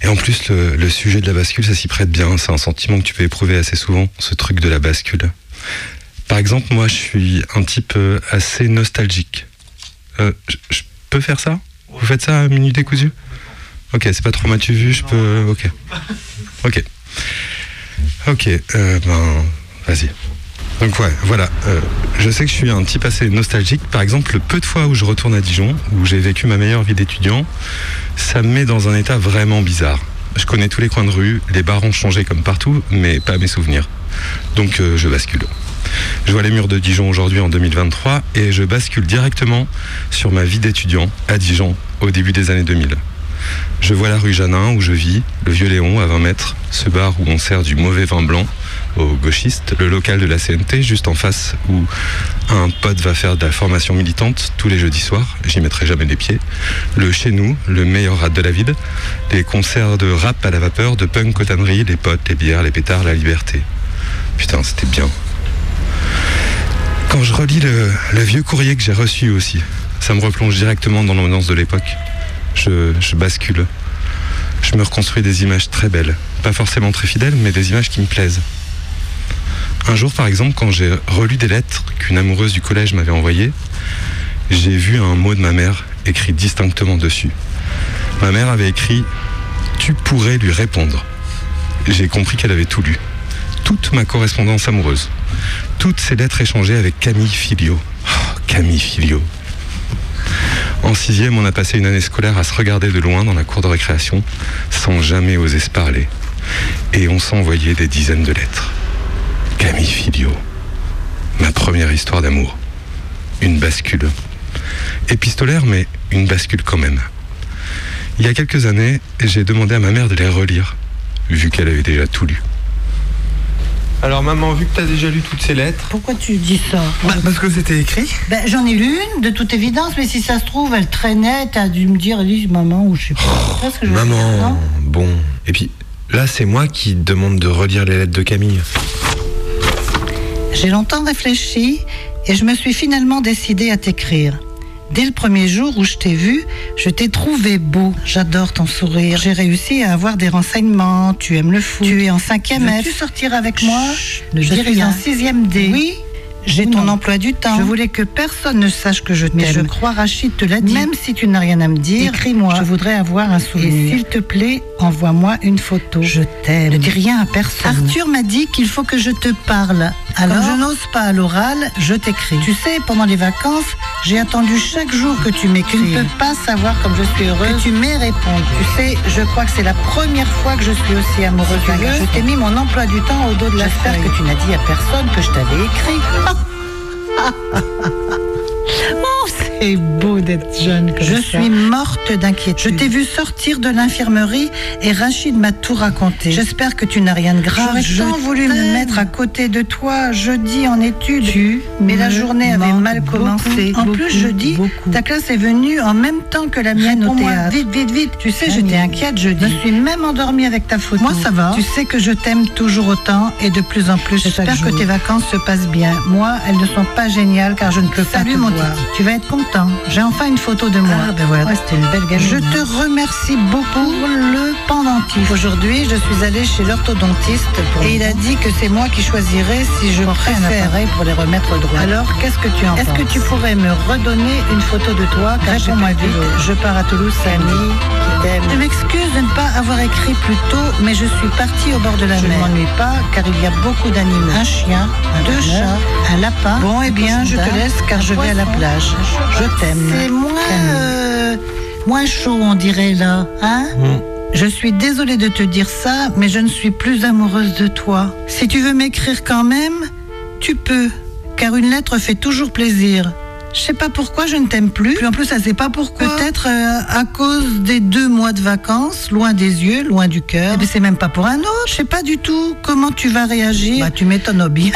Et en plus, le, le sujet de la bascule, ça s'y prête bien. C'est un sentiment que tu peux éprouver assez souvent, ce truc de la bascule. Par exemple, moi, je suis un type euh, assez nostalgique. Euh, je, peux faire ça? Vous faites ça, minute décousu Ok, c'est pas trop m'as-tu vu, je peux... Ok. Ok. Ok, euh, ben, vas-y. Donc ouais, voilà. euh, je sais que je suis un type assez nostalgique. Par exemple, le peu de fois où je retourne à Dijon, où j'ai vécu ma meilleure vie d'étudiant, ça me met dans un état vraiment bizarre. Je connais tous les coins de rue, les bars ont changé comme partout, mais pas mes souvenirs. Donc euh, je bascule. Je vois les murs de Dijon aujourd'hui en 2023 et je bascule directement sur ma vie d'étudiant à Dijon au début des années 2000. Je vois la rue Janin où je vis, le Vieux Léon à 20 mètres, ce bar où on sert du mauvais vin blanc aux gauchistes, le local de la CNT juste en face où un pote va faire de la formation militante tous les jeudis soirs, j'y mettrai jamais les pieds, le chez nous, le meilleur rap de la ville, les concerts de rap à la vapeur, de punk cotanerie, les potes, les bières, les pétards, la liberté. Putain, c'était bien. Quand je relis le, vieux courrier que j'ai reçu aussi, ça me replonge directement dans l'ambiance de l'époque. Je bascule. Je me reconstruis des images très belles. Pas forcément très fidèles, mais des images qui me plaisent. Un jour, par exemple, quand j'ai relu des lettres qu'une amoureuse du collège m'avait envoyées, j'ai vu un mot de ma mère écrit distinctement dessus. Ma mère avait écrit Tu pourrais lui répondre. J'ai compris qu'elle avait tout lu. Toute ma correspondance amoureuse. Toutes ces lettres échangées avec Camille Filio. Oh, Camille Filio. En sixième, on a passé une année scolaire à se regarder de loin dans la cour de récréation, sans jamais oser se parler. Et on s'envoyait des dizaines de lettres. Camille Filio. Ma première histoire d'amour. Une bascule. Épistolaire, mais une bascule quand même. Il y a quelques années, j'ai demandé à ma mère de les relire, vu qu'elle avait déjà tout lu. Alors maman, vu que t'as déjà lu toutes ces lettres... Pourquoi tu dis ça Bah, parce que c'était écrit. Ben, J'en ai lu une, de toute évidence, mais si ça se trouve, elle traînait, t'as dû me dire, Elise, maman, ou je sais pas. Tu vois ce que je veux dire, non Maman, bon. Et puis là, c'est moi qui demande de relire les lettres de Camille. J'ai longtemps réfléchi et je me suis finalement décidée à t'écrire. Dès le premier jour où je t'ai vu, je t'ai trouvé beau. J'adore ton sourire. J'ai réussi à avoir des renseignements. Tu aimes le foot. Tu es en cinquième F. Veux-tu sortir avec moi ne Je dis suis rien. en sixième D. Oui. J'ai ton non. emploi du temps. Je voulais que personne ne sache que je t'aime. Mais je crois Rachid te l'a dit. Même si tu n'as rien à me dire, écris-moi. Je voudrais avoir un souvenir. Et s'il te plaît, envoie-moi une photo. Je t'aime. Ne dis rien à personne. Arthur m'a dit qu'il faut que je te parle. Alors, Comme je n'ose pas à l'oral, je t'écris. Tu sais, pendant les vacances, j'ai attendu chaque jour que tu m'écris. Tu ne peux pas savoir comme je suis heureuse que tu m'aies répondu. Tu sais, je crois que c'est la première fois que je suis aussi amoureuse d'un gars. Je t'ai mis mon emploi du temps au dos de la J'espère que tu n'as dit à personne que je t'avais écrit. (laughs) c'est beau d'être jeune comme Je ça. suis morte d'inquiétude. Je t'ai vu sortir de l'infirmerie et Rachid m'a tout raconté. J'espère que tu n'as rien de grave. J'aurais Je tant voulu me mettre à côté de toi jeudi en études. Tu mais la journée avait mal commencé. beaucoup, en plus, beaucoup, jeudi, ta classe est venue en même temps que la mienne au théâtre. Vite, vite, vite. Tu sais, Camille. j'étais inquiète jeudi. Je suis même endormie avec ta photo. Moi, ça va. Tu sais que je t'aime toujours autant et de plus en plus. J'espère que tes vacances se passent bien. Moi, elles ne sont pas géniales car je ne peux pas te mon voir. Titi. Tu vas être content. J'ai enfin une photo de moi. Ah, ben voilà, c'était une belle gamine, Je hein. te remercie beaucoup pour le pendentif. Aujourd'hui, je suis allée chez l'orthodontiste et il a dit que c'est moi qui choisirai si je un préfère. appareil pour les remettre droits. Alors, qu'est-ce que tu en Est-ce que tu pourrais me redonner une photo de toi? Réponds-moi vite. Je pars à Toulouse t'aime. Je m'excuse de ne pas avoir écrit plus tôt, mais je suis partie au bord de la Je ne mer. m'ennuie pas, car il y a beaucoup d'animaux. Un chien, Un deux chats, un lapin. Bon, eh bien, je te laisse, car je un vais à la plage. Un Je t'aime. C'est moins, euh, moins chaud, on dirait là, hein Je suis désolée de te dire ça, mais je ne suis plus amoureuse de toi. Si tu veux m'écrire quand même, tu peux, car une lettre fait toujours plaisir. Je sais pas pourquoi je ne t'aime plus. Puis en plus, ça sait pas pourquoi. Peut-être euh, à cause des deux mois de vacances, loin des yeux, loin du cœur. Mais c'est même pas pour un autre. Je sais pas du tout comment tu vas réagir. Bah, tu m'étonnes bien.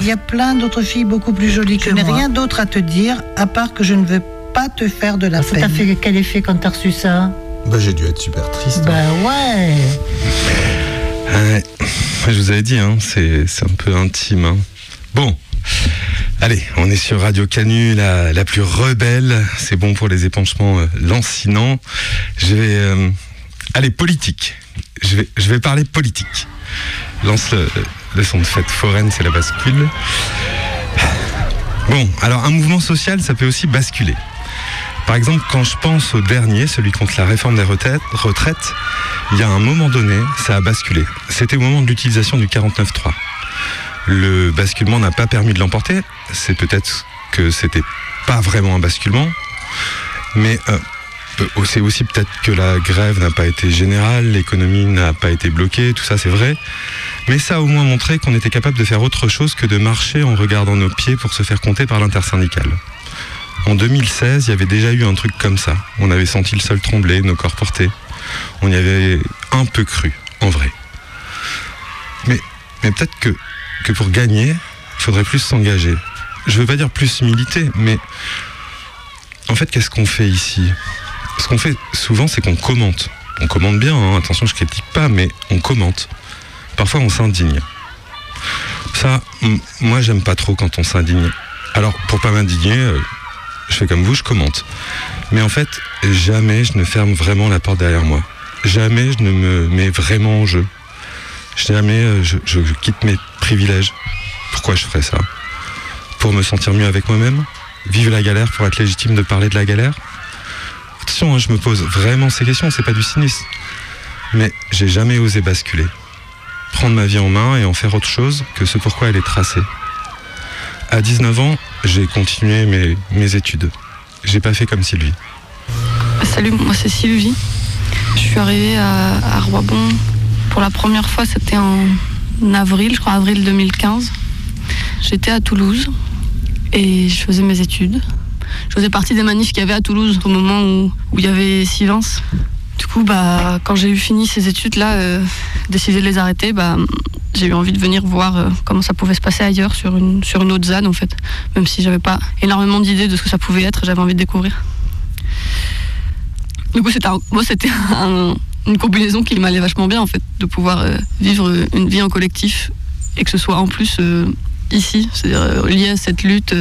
Il y a plein d'autres filles beaucoup plus jolies que Je n'ai moi. rien d'autre à te dire, à part que je ne veux pas te faire de la Ça peine. t'a fait quel effet quand t'as reçu ça? Bah, j'ai dû être super triste. Bah ouais. Ouais, je vous avais dit, hein, c'est c'est un peu intime. hein. Bon, allez, on est sur Radio Canu, la, plus rebelle. C'est bon pour les épanchements euh, lancinants. Je vais. euh, allez, politique. Je vais, parler politique. Lance le, le son de fête foraine, c'est la bascule. Bon, alors un mouvement social, ça peut aussi basculer. Par exemple, quand je pense au dernier, celui contre la réforme des retraites, il y a un moment donné, ça a basculé. C'était au moment de l'utilisation du 49.3. Le basculement n'a pas permis de l'emporter. C'est peut-être que c'était pas vraiment un basculement, mais euh, euh, c'est aussi peut-être que la grève n'a pas été générale, l'économie n'a pas été bloquée, tout ça c'est vrai. Mais ça a au moins montré qu'on était capable de faire autre chose que de marcher en regardant nos pieds pour se faire compter par l'intersyndicale. En 2016, il y avait déjà eu un truc comme ça. On avait senti le sol trembler, nos corps portés. On y avait un peu cru, en vrai. Mais, mais peut-être que, que pour gagner, il faudrait plus s'engager. Je veux pas dire plus militer, mais en fait, qu'est-ce qu'on fait ici? Ce qu'on fait souvent, c'est qu'on commente. On commente bien, hein, attention, je critique pas, mais on commente. Parfois, on s'indigne. Ça, moi, j'aime pas trop quand on s'indigne. Alors, pour pas m'indigner, euh, je fais comme vous, je commente. Mais en fait, jamais je ne ferme vraiment la porte derrière moi. Jamais je ne me mets vraiment en jeu. Jamais euh, je, je- je quitte mes privilèges. Pourquoi je ferais ça? Pour me sentir mieux avec moi-même? Vivre la galère pour être légitime de parler de la galère? Attention, hein, je me pose vraiment ces questions, c'est pas du cynisme. Mais j'ai jamais osé basculer. Prendre ma vie en main et en faire autre chose que ce pourquoi elle est tracée. À 19 ans, j'ai continué mes, mes études. J'ai pas fait comme Sylvie. Salut, moi c'est Sylvie. Je suis arrivée à, à Roibon pour la première fois, c'était en avril, je crois avril 2015. J'étais à Toulouse et je faisais mes études. Je faisais partie des manifs qu'il y avait à Toulouse au moment où, où il y avait Sivens. Du coup, bah, quand j'ai eu fini ces études-là, euh, décidé de les arrêter, bah, j'ai eu envie de venir voir euh, comment ça pouvait se passer ailleurs, sur une, sur une autre ZAD en fait. Même si j'avais pas énormément d'idées de ce que ça pouvait être, j'avais envie de découvrir. Du coup, c'était un- moi, c'était (laughs) un- une combinaison qui m'allait vachement bien, en fait, de pouvoir euh, vivre une vie en collectif et que ce soit en plus euh, ici, c'est-à-dire euh, lié à cette lutte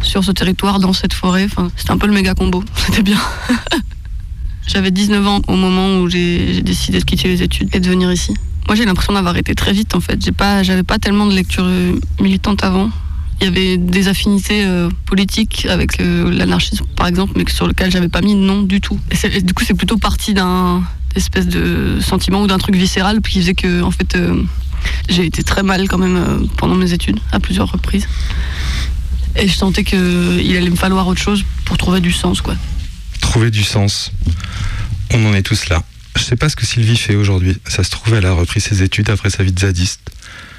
sur ce territoire, dans cette forêt. C'était un peu le méga combo. (laughs) C'était bien. (laughs) J'avais 19 ans au moment où j'ai décidé de quitter les études et de venir ici. Moi, j'ai l'impression d'avoir été très vite, en fait. J'ai pas, j'avais pas tellement de lecture militante avant. Il y avait des affinités politiques avec l'anarchisme, par exemple, mais sur lequel j'avais pas mis de nom du tout. Et du coup, c'est plutôt parti d'un espèce de sentiment ou d'un truc viscéral qui faisait que, en fait, euh, j'ai été très mal quand même euh, pendant mes études, à plusieurs reprises. Et je sentais qu'il allait me falloir autre chose pour trouver du sens, quoi. Trouver du sens. On en est tous là. Je sais pas ce que Sylvie fait aujourd'hui. Ça se trouve, elle a repris ses études après sa vie de zadiste.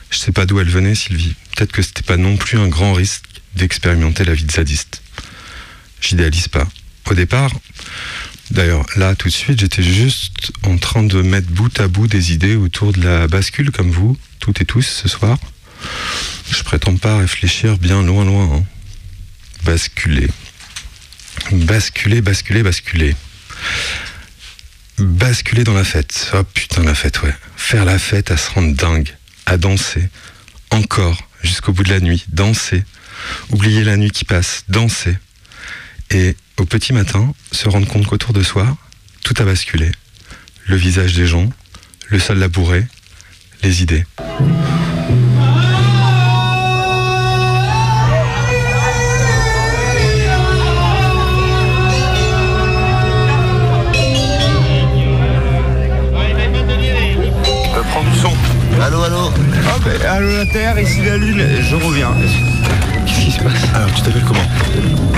Je sais pas d'où elle venait, Sylvie. Peut-être que c'était pas non plus un grand risque d'expérimenter la vie de zadiste. j'idéalise pas. Au départ, d'ailleurs, là, tout de suite, j'étais juste en train de mettre bout à bout des idées autour de la bascule, comme vous, toutes et tous, ce soir. Je prétends pas réfléchir bien loin, loin. hein. Basculer. Basculer, basculer, basculer. Basculer dans la fête. Oh putain, la fête, ouais. Faire la fête à se rendre dingue, à danser. Encore, jusqu'au bout de la nuit, danser. Oublier la nuit qui passe, danser. Et au petit matin, se rendre compte qu'autour de soi, tout a basculé. Le visage des gens, le sol labouré, les idées. Prends du son. Allô, allô Ah, allô la Terre, ici la Lune, je reviens. Qu'est-ce qui se passe Alors, tu t'appelles comment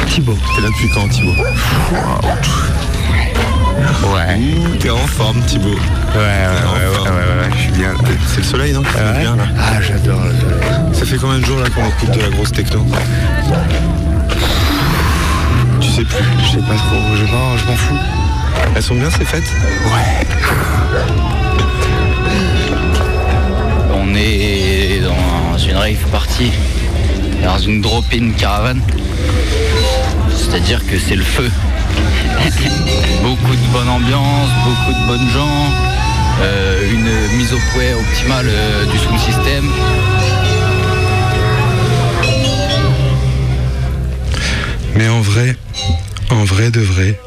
Thibaut. T'es là depuis quand, Thibaut Ouais. T'es en forme, Thibaut. Ouais, ouais, ouais, ouais, ouais, ouais, je suis bien là. C'est le soleil, non ouais. bien là. Ah, j'adore le soleil. Ça fait combien de jours là qu'on écoute de la grosse techno Tu sais plus. Je sais pas trop, je m'en, je m'en fous. Elles sont bien ces fêtes Ouais. On est dans une rave party, dans une drop-in caravane. C'est-à-dire que c'est le feu. (laughs) beaucoup de bonne ambiance, beaucoup de bonnes gens, euh, une mise au point optimale euh, du sound system. Mais en vrai, en vrai de vrai,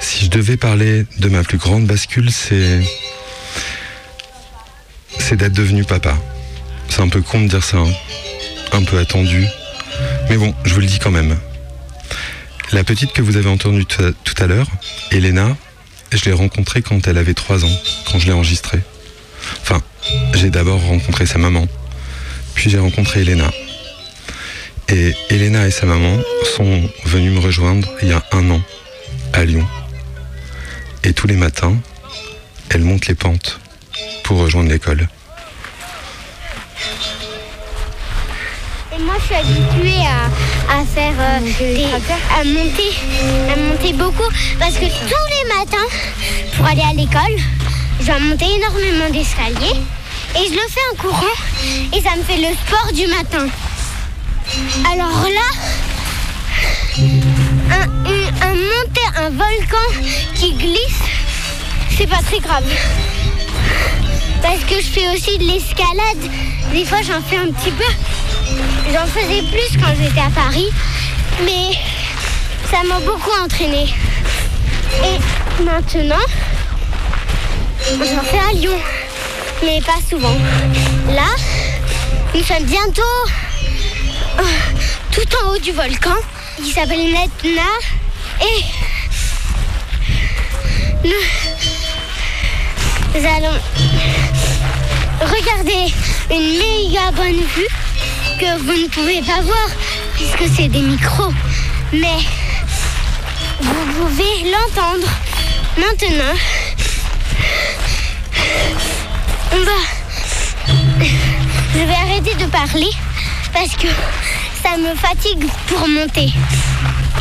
si je devais parler de ma plus grande bascule, c'est. C'est d'être devenu papa. C'est un peu con de dire ça, hein. Un peu attendu. Mais bon, je vous le dis quand même. La petite que vous avez entendue tout à- l'heure, Elena, je l'ai rencontrée quand elle avait 3 ans, quand je l'ai enregistrée. Enfin, j'ai d'abord rencontré sa maman, puis j'ai rencontré Elena. Et Elena et sa maman sont venues me rejoindre il y a un an à Lyon. Et tous les matins, elles montent les pentes pour rejoindre l'école. Et moi, je suis habituée à, à faire euh, des, à monter, à monter beaucoup parce que tous les matins, pour aller à l'école, je dois monter énormément d'escaliers et je le fais en courant et ça me fait le sport du matin. Alors là, un, un monter un volcan qui glisse, c'est pas très grave. Parce que je fais aussi de l'escalade. Des fois, j'en fais un petit peu. J'en faisais plus quand j'étais à Paris, mais ça m'a beaucoup entraîné. Et maintenant, j'en fais à Lyon, mais pas souvent. Là, nous sommes bientôt euh, tout en haut du volcan. Il s'appelle Netna et nous, nous allons regarder une méga bonne vue que vous ne pouvez pas voir puisque c'est des micros. Mais vous pouvez l'entendre maintenant. On va. Je vais arrêter de parler parce que ça me fatigue pour monter.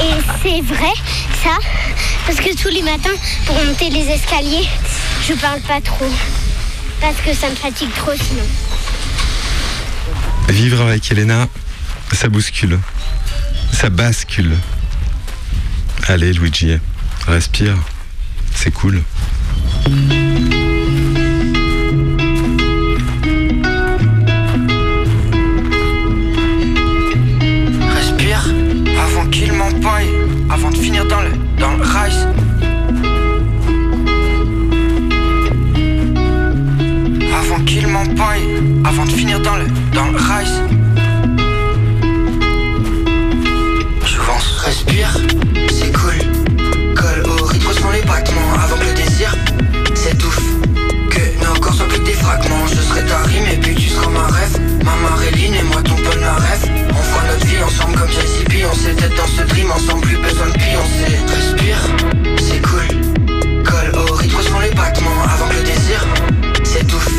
Et c'est vrai, ça, parce que tous les matins, pour monter les escaliers, je parle pas trop. Parce que ça me fatigue trop sinon. Vivre avec Elena, ça bouscule. Ça bascule. Allez, Luigi, respire. C'est cool. sentiments sans plus besoin de Beyoncé Respire, c'est cool. Colle au rythme sont les battements avant que le désir s'étouffe.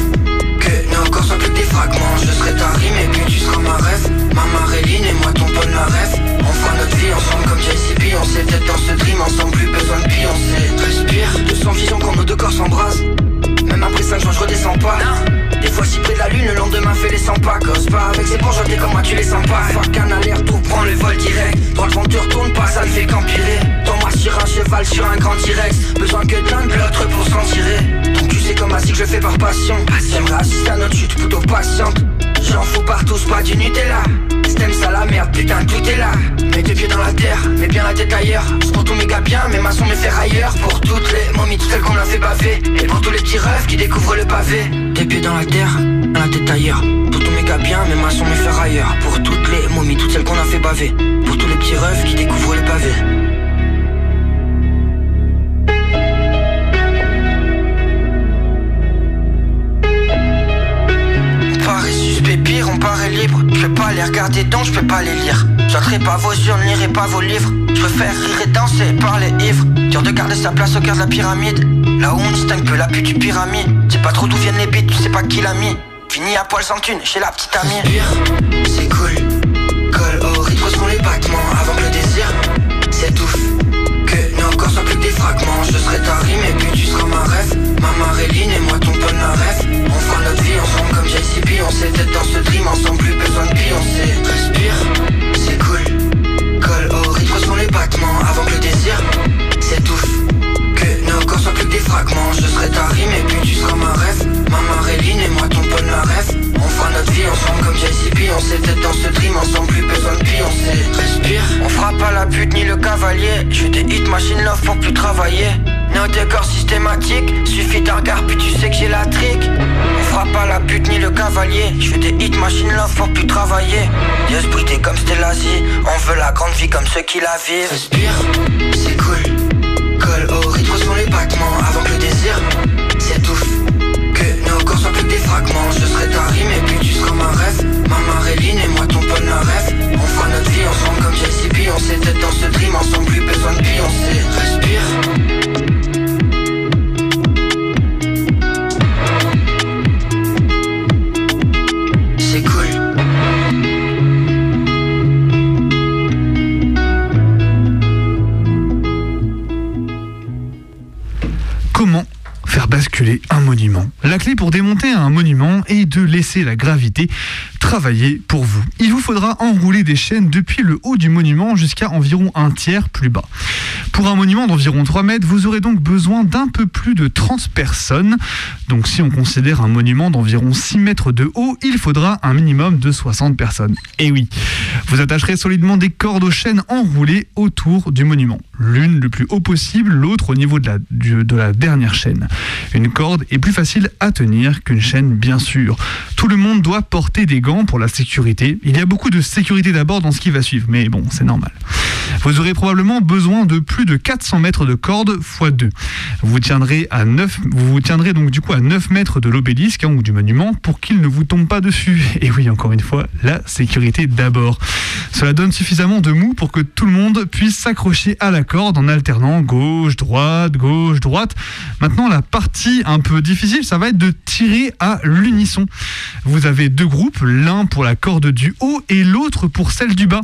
Que nos corps soient plus que des fragments. Je serai ta rime et puis tu seras ma rêve. Ma Maréline et moi ton bon rêve. On fera notre vie ensemble comme JC Beyoncé. Peut-être dans ce dream ensemble plus besoin de Beyoncé Respire, de son vision quand nos deux corps s'embrasent. Même après 5 jours je redescends pas. Des fois j'y de la lune, le lendemain fais les 100 pas. Cause pas avec ces bourgeois, t'es comme moi tu les sens pas. Fuck qu'un aller-retour, prends le vol direct. Droit devant tu retournes pas, ça ne fait qu'empirer. T'embrasses sur un cheval, sur un grand T-Rex. Besoin que d'un de l'autre pour s'en tirer. Ton cul c'est comme assis que je fais par passion. J'aimerais assister à notre chute plutôt patiente. J'en fous partout, c'est pas du Nutella. Stem ça la merde, putain tout est là. Mets deux pieds dans la terre, mets bien la tête ailleurs. Pour tous mes gars bien, mes maçons, mes ferrailleurs Pour toutes les momies, toutes celles qu'on a fait baver. Et pour tous les petits rêves qui découvrent le pavé. Des pieds dans la terre, la tête ailleurs. Pour tous mes gars bien, mes maçons, mes ferrailleurs Pour toutes les momies, toutes celles qu'on a fait baver. Pour tous les petits rêves qui découvrent le pavé suspect pire, on paraît libre. Je peux pas les regarder donc je peux pas les lire. J'entrerai pas vos yeux, ne lirai pas vos livres. Je préfère rire et danser, parler ivre. Dur de garder sa place au cœur de la pyramide. Là où on distingue peu la pute du pyramide. C'est pas trop d'où viennent les bites, tu sais pas qui l'a mis. Fini à poil sans thune, chez la petite amie. C'est cool. Colle au rythme sont les battements avant que le désir s'étouffe. Que nos corps soient plus que des fragments. Je serai ta rime et puis tu seras ma rêve. Ma Maréline et moi ton rêve On fera vie ensemble comme JCP. On tête dans ce dream ensemble, plus besoin de pioncer. Respire, c'est cool. Colle au rythme sont les battements avant que le désir s'étouffe. Que nos corps soient plus que des fragments. Je serai ta rime et puis tu seras ma rêve. Ma Maréline et moi ton rêve On fera notre vie ensemble comme JCP. On tête dans ce dream ensemble, plus besoin de pioncer. Respire, on fera pas la pute ni le cavalier. Je des hit machine love pour plus travailler. Néo décor systématique, suffit d'un regard puis tu sais que j'ai la trick. Pas la pute ni le cavalier. Je fais des hits machine love pour plus travailler. Se brûler comme Stellasi. On veut la grande vie comme ceux qui la vivent. Respire, c'est cool. Colle au rythme sont les battements avant que le désir s'étouffe. Que nos corps soient plus que des fragments. Je serai ta rime et puis tu seras ma rêve. Ma Maréline et moi ton rêve On fera notre vie ensemble comme JCP. On tête dans ce dream ensemble, plus besoin de pioncer. Respire. Basculer un monument La clé pour démonter un monument est de laisser la gravité travailler pour vous. Il vous faudra enrouler des chaînes depuis le haut du monument jusqu'à environ un tiers plus bas. Pour un monument d'environ 3 mètres, vous aurez donc besoin d'un peu plus de 30 personnes. Donc si on considère un monument d'environ 6 mètres de haut, il faudra un minimum de 60 personnes. Et oui, vous attacherez solidement des cordes aux chaînes enroulées autour du monument. L'une le plus haut possible, l'autre au niveau de la, de la dernière chaîne. Une corde est plus facile à tenir qu'une chaîne, bien sûr. Tout le monde doit porter des gants pour la sécurité. Il y a beaucoup de sécurité d'abord dans ce qui va suivre, mais bon, c'est normal. Vous aurez probablement besoin de plus de 400 mètres de corde x 2. Vous tiendrez à 9, vous vous tiendrez donc du coup à 9 mètres de l'obélisque hein, ou du monument pour qu'il ne vous tombe pas dessus. Et oui, encore une fois, la sécurité d'abord. Cela donne suffisamment de mou pour que tout le monde puisse s'accrocher à la corde en alternant gauche, droite, gauche, droite. Maintenant, la partie un peu difficile, ça va être de tirer à l'unisson. Vous avez deux groupes, l'un pour la corde du haut et l'autre pour celle du bas.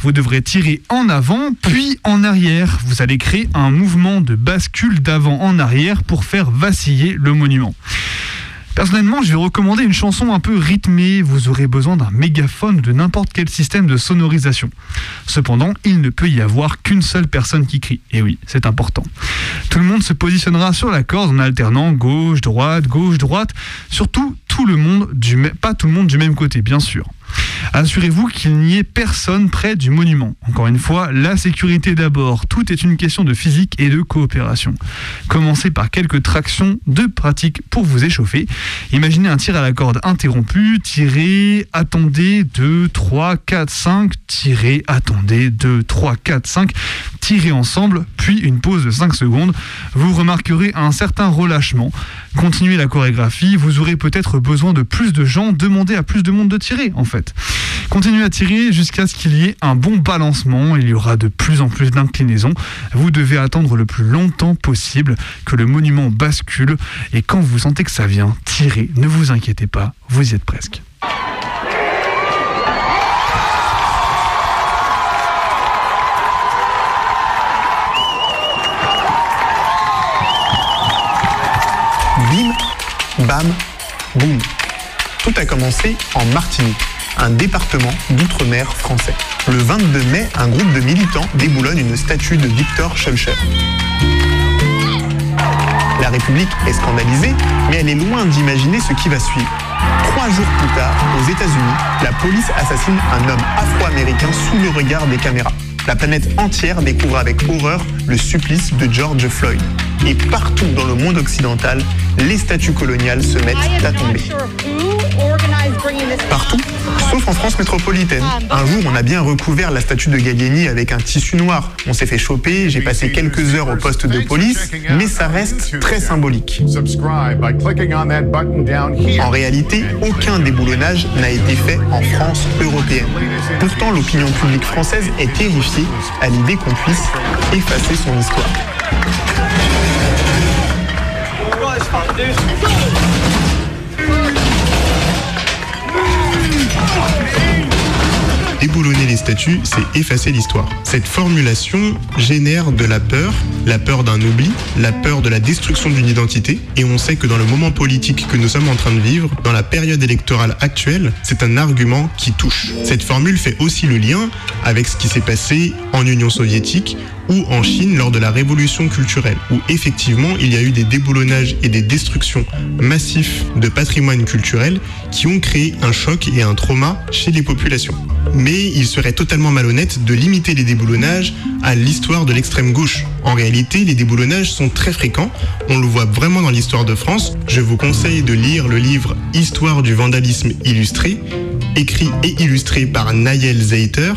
Vous devrez tirer en avant puis en arrière. Vous allez créer un mouvement de bascule d'avant en arrière pour faire vaciller le monument. Personnellement, je vais recommander une chanson un peu rythmée. Vous aurez besoin d'un mégaphone ou de n'importe quel système de sonorisation. Cependant, il ne peut y avoir qu'une seule personne qui crie. Et oui, c'est important. Tout le monde se positionnera sur la corde en alternant gauche, droite, gauche, droite. Surtout, tout le monde du pas tout le monde du même côté, bien sûr. Assurez-vous qu'il n'y ait personne près du monument. Encore une fois, la sécurité d'abord. Tout est une question de physique et de coopération. Commencez par quelques tractions de pratique pour vous échauffer. Imaginez un tir à la corde interrompu, tirez, attendez, 2, 3, 4, 5, tirez, attendez, 2, 3, 4, 5, tirez ensemble, puis une pause de 5 secondes. Vous remarquerez un certain relâchement. Continuez la chorégraphie, vous aurez peut-être besoin de plus de gens, demandez à plus de monde de tirer en fait. Continuez à tirer jusqu'à ce qu'il y ait un bon balancement, il y aura de plus en plus d'inclinaisons. Vous devez attendre le plus longtemps possible que le monument bascule et quand vous sentez que ça vient, tirez, ne vous inquiétez pas, vous y êtes presque. Bim, bam, boum. Tout a commencé en Martinique. Un département d'outre-mer français. Le 22 mai, un groupe de militants déboulonne une statue de Victor Schulcher. La République est scandalisée, mais elle est loin d'imaginer ce qui va suivre. Trois jours plus tard, aux États-Unis, la police assassine un homme afro-américain sous le regard des caméras. La planète entière découvre avec horreur le supplice de George Floyd. Et partout dans le monde occidental, les statues coloniales se mettent à tomber. Partout, sauf en France métropolitaine. Un jour, on a bien recouvert la statue de Gallieni avec un tissu noir. On s'est fait choper, j'ai passé quelques heures au poste de police, mais ça reste très symbolique. En réalité, aucun déboulonnage n'a été fait en France européenne. Pourtant, l'opinion publique française est terrifiée à l'idée qu'on puisse effacer son histoire. C'est effacer l'histoire. Cette formulation génère de la peur, la peur d'un oubli, la peur de la destruction d'une identité, et on sait que dans le moment politique que nous sommes en train de vivre, dans la période électorale actuelle, c'est un argument qui touche. Cette formule fait aussi le lien avec ce qui s'est passé en Union soviétique ou en Chine lors de la révolution culturelle, où effectivement il y a eu des déboulonnages et des destructions massifs de patrimoine culturel qui ont créé un choc et un trauma chez les populations. Mais il serait malhonnête de limiter les déboulonnages à l'histoire de l'extrême gauche. En réalité, les déboulonnages sont très fréquents, on le voit vraiment dans l'histoire de France. Je vous conseille de lire le livre Histoire du vandalisme illustré, écrit et illustré par Naël Zeiter,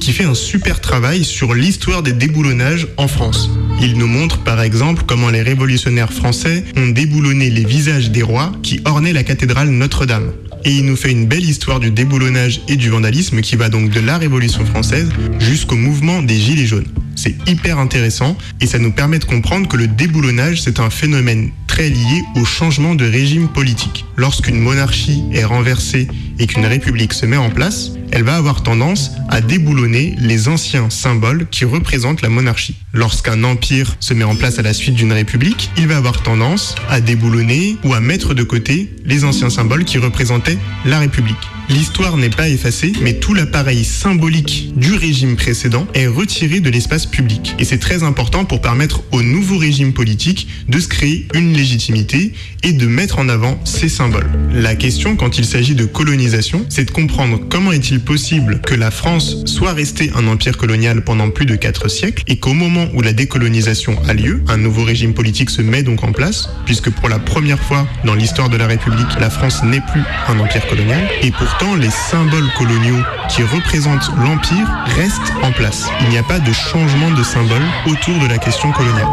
qui fait un super travail sur l'histoire des déboulonnages en France. Il nous montre par exemple comment les révolutionnaires français ont déboulonné les visages des rois qui ornaient la cathédrale Notre-Dame. Et il nous fait une belle histoire du déboulonnage et du vandalisme qui va donc de la Révolution française jusqu'au mouvement des Gilets jaunes. C'est hyper intéressant et ça nous permet de comprendre que le déboulonnage, c'est un phénomène très lié au changement de régime politique. Lorsqu'une monarchie est renversée et qu'une république se met en place, elle va avoir tendance à déboulonner les anciens symboles qui représentent la monarchie. Lorsqu'un empire se met en place à la suite d'une république, il va avoir tendance à déboulonner ou à mettre de côté les anciens symboles qui représentaient la république. L'histoire n'est pas effacée, mais tout l'appareil symbolique du régime précédent est retiré de l'espace public. Et c'est très important pour permettre au nouveau régime politique de se créer une légitimité et de mettre en avant ces symboles. La question quand il s'agit de colonisation, c'est de comprendre comment est-il possible que la France soit restée un empire colonial pendant plus de 4 siècles et qu'au moment où la décolonisation a lieu, un nouveau régime politique se met donc en place, puisque pour la première fois dans l'histoire de la République, la France n'est plus un empire colonial, et pourtant les symboles coloniaux qui représentent l'empire restent en place. Il n'y a pas de changement de symbole autour de la question coloniale.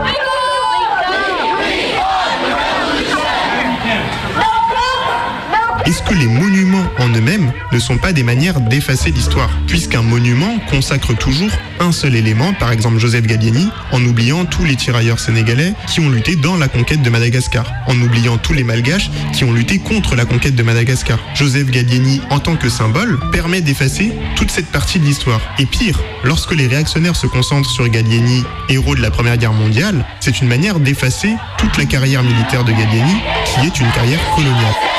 Est-ce que les monuments en eux-mêmes ne sont pas des manières d'effacer l'histoire Puisqu'un monument consacre toujours un seul élément, par exemple Joseph Gallieni, en oubliant tous les tirailleurs sénégalais qui ont lutté dans la conquête de Madagascar, en oubliant tous les malgaches qui ont lutté contre la conquête de Madagascar. Joseph Gallieni, en tant que symbole, permet d'effacer toute cette partie de l'histoire. Et pire, lorsque les réactionnaires se concentrent sur Gallieni, héros de la Première Guerre mondiale, c'est une manière d'effacer toute la carrière militaire de Gallieni, qui est une carrière coloniale.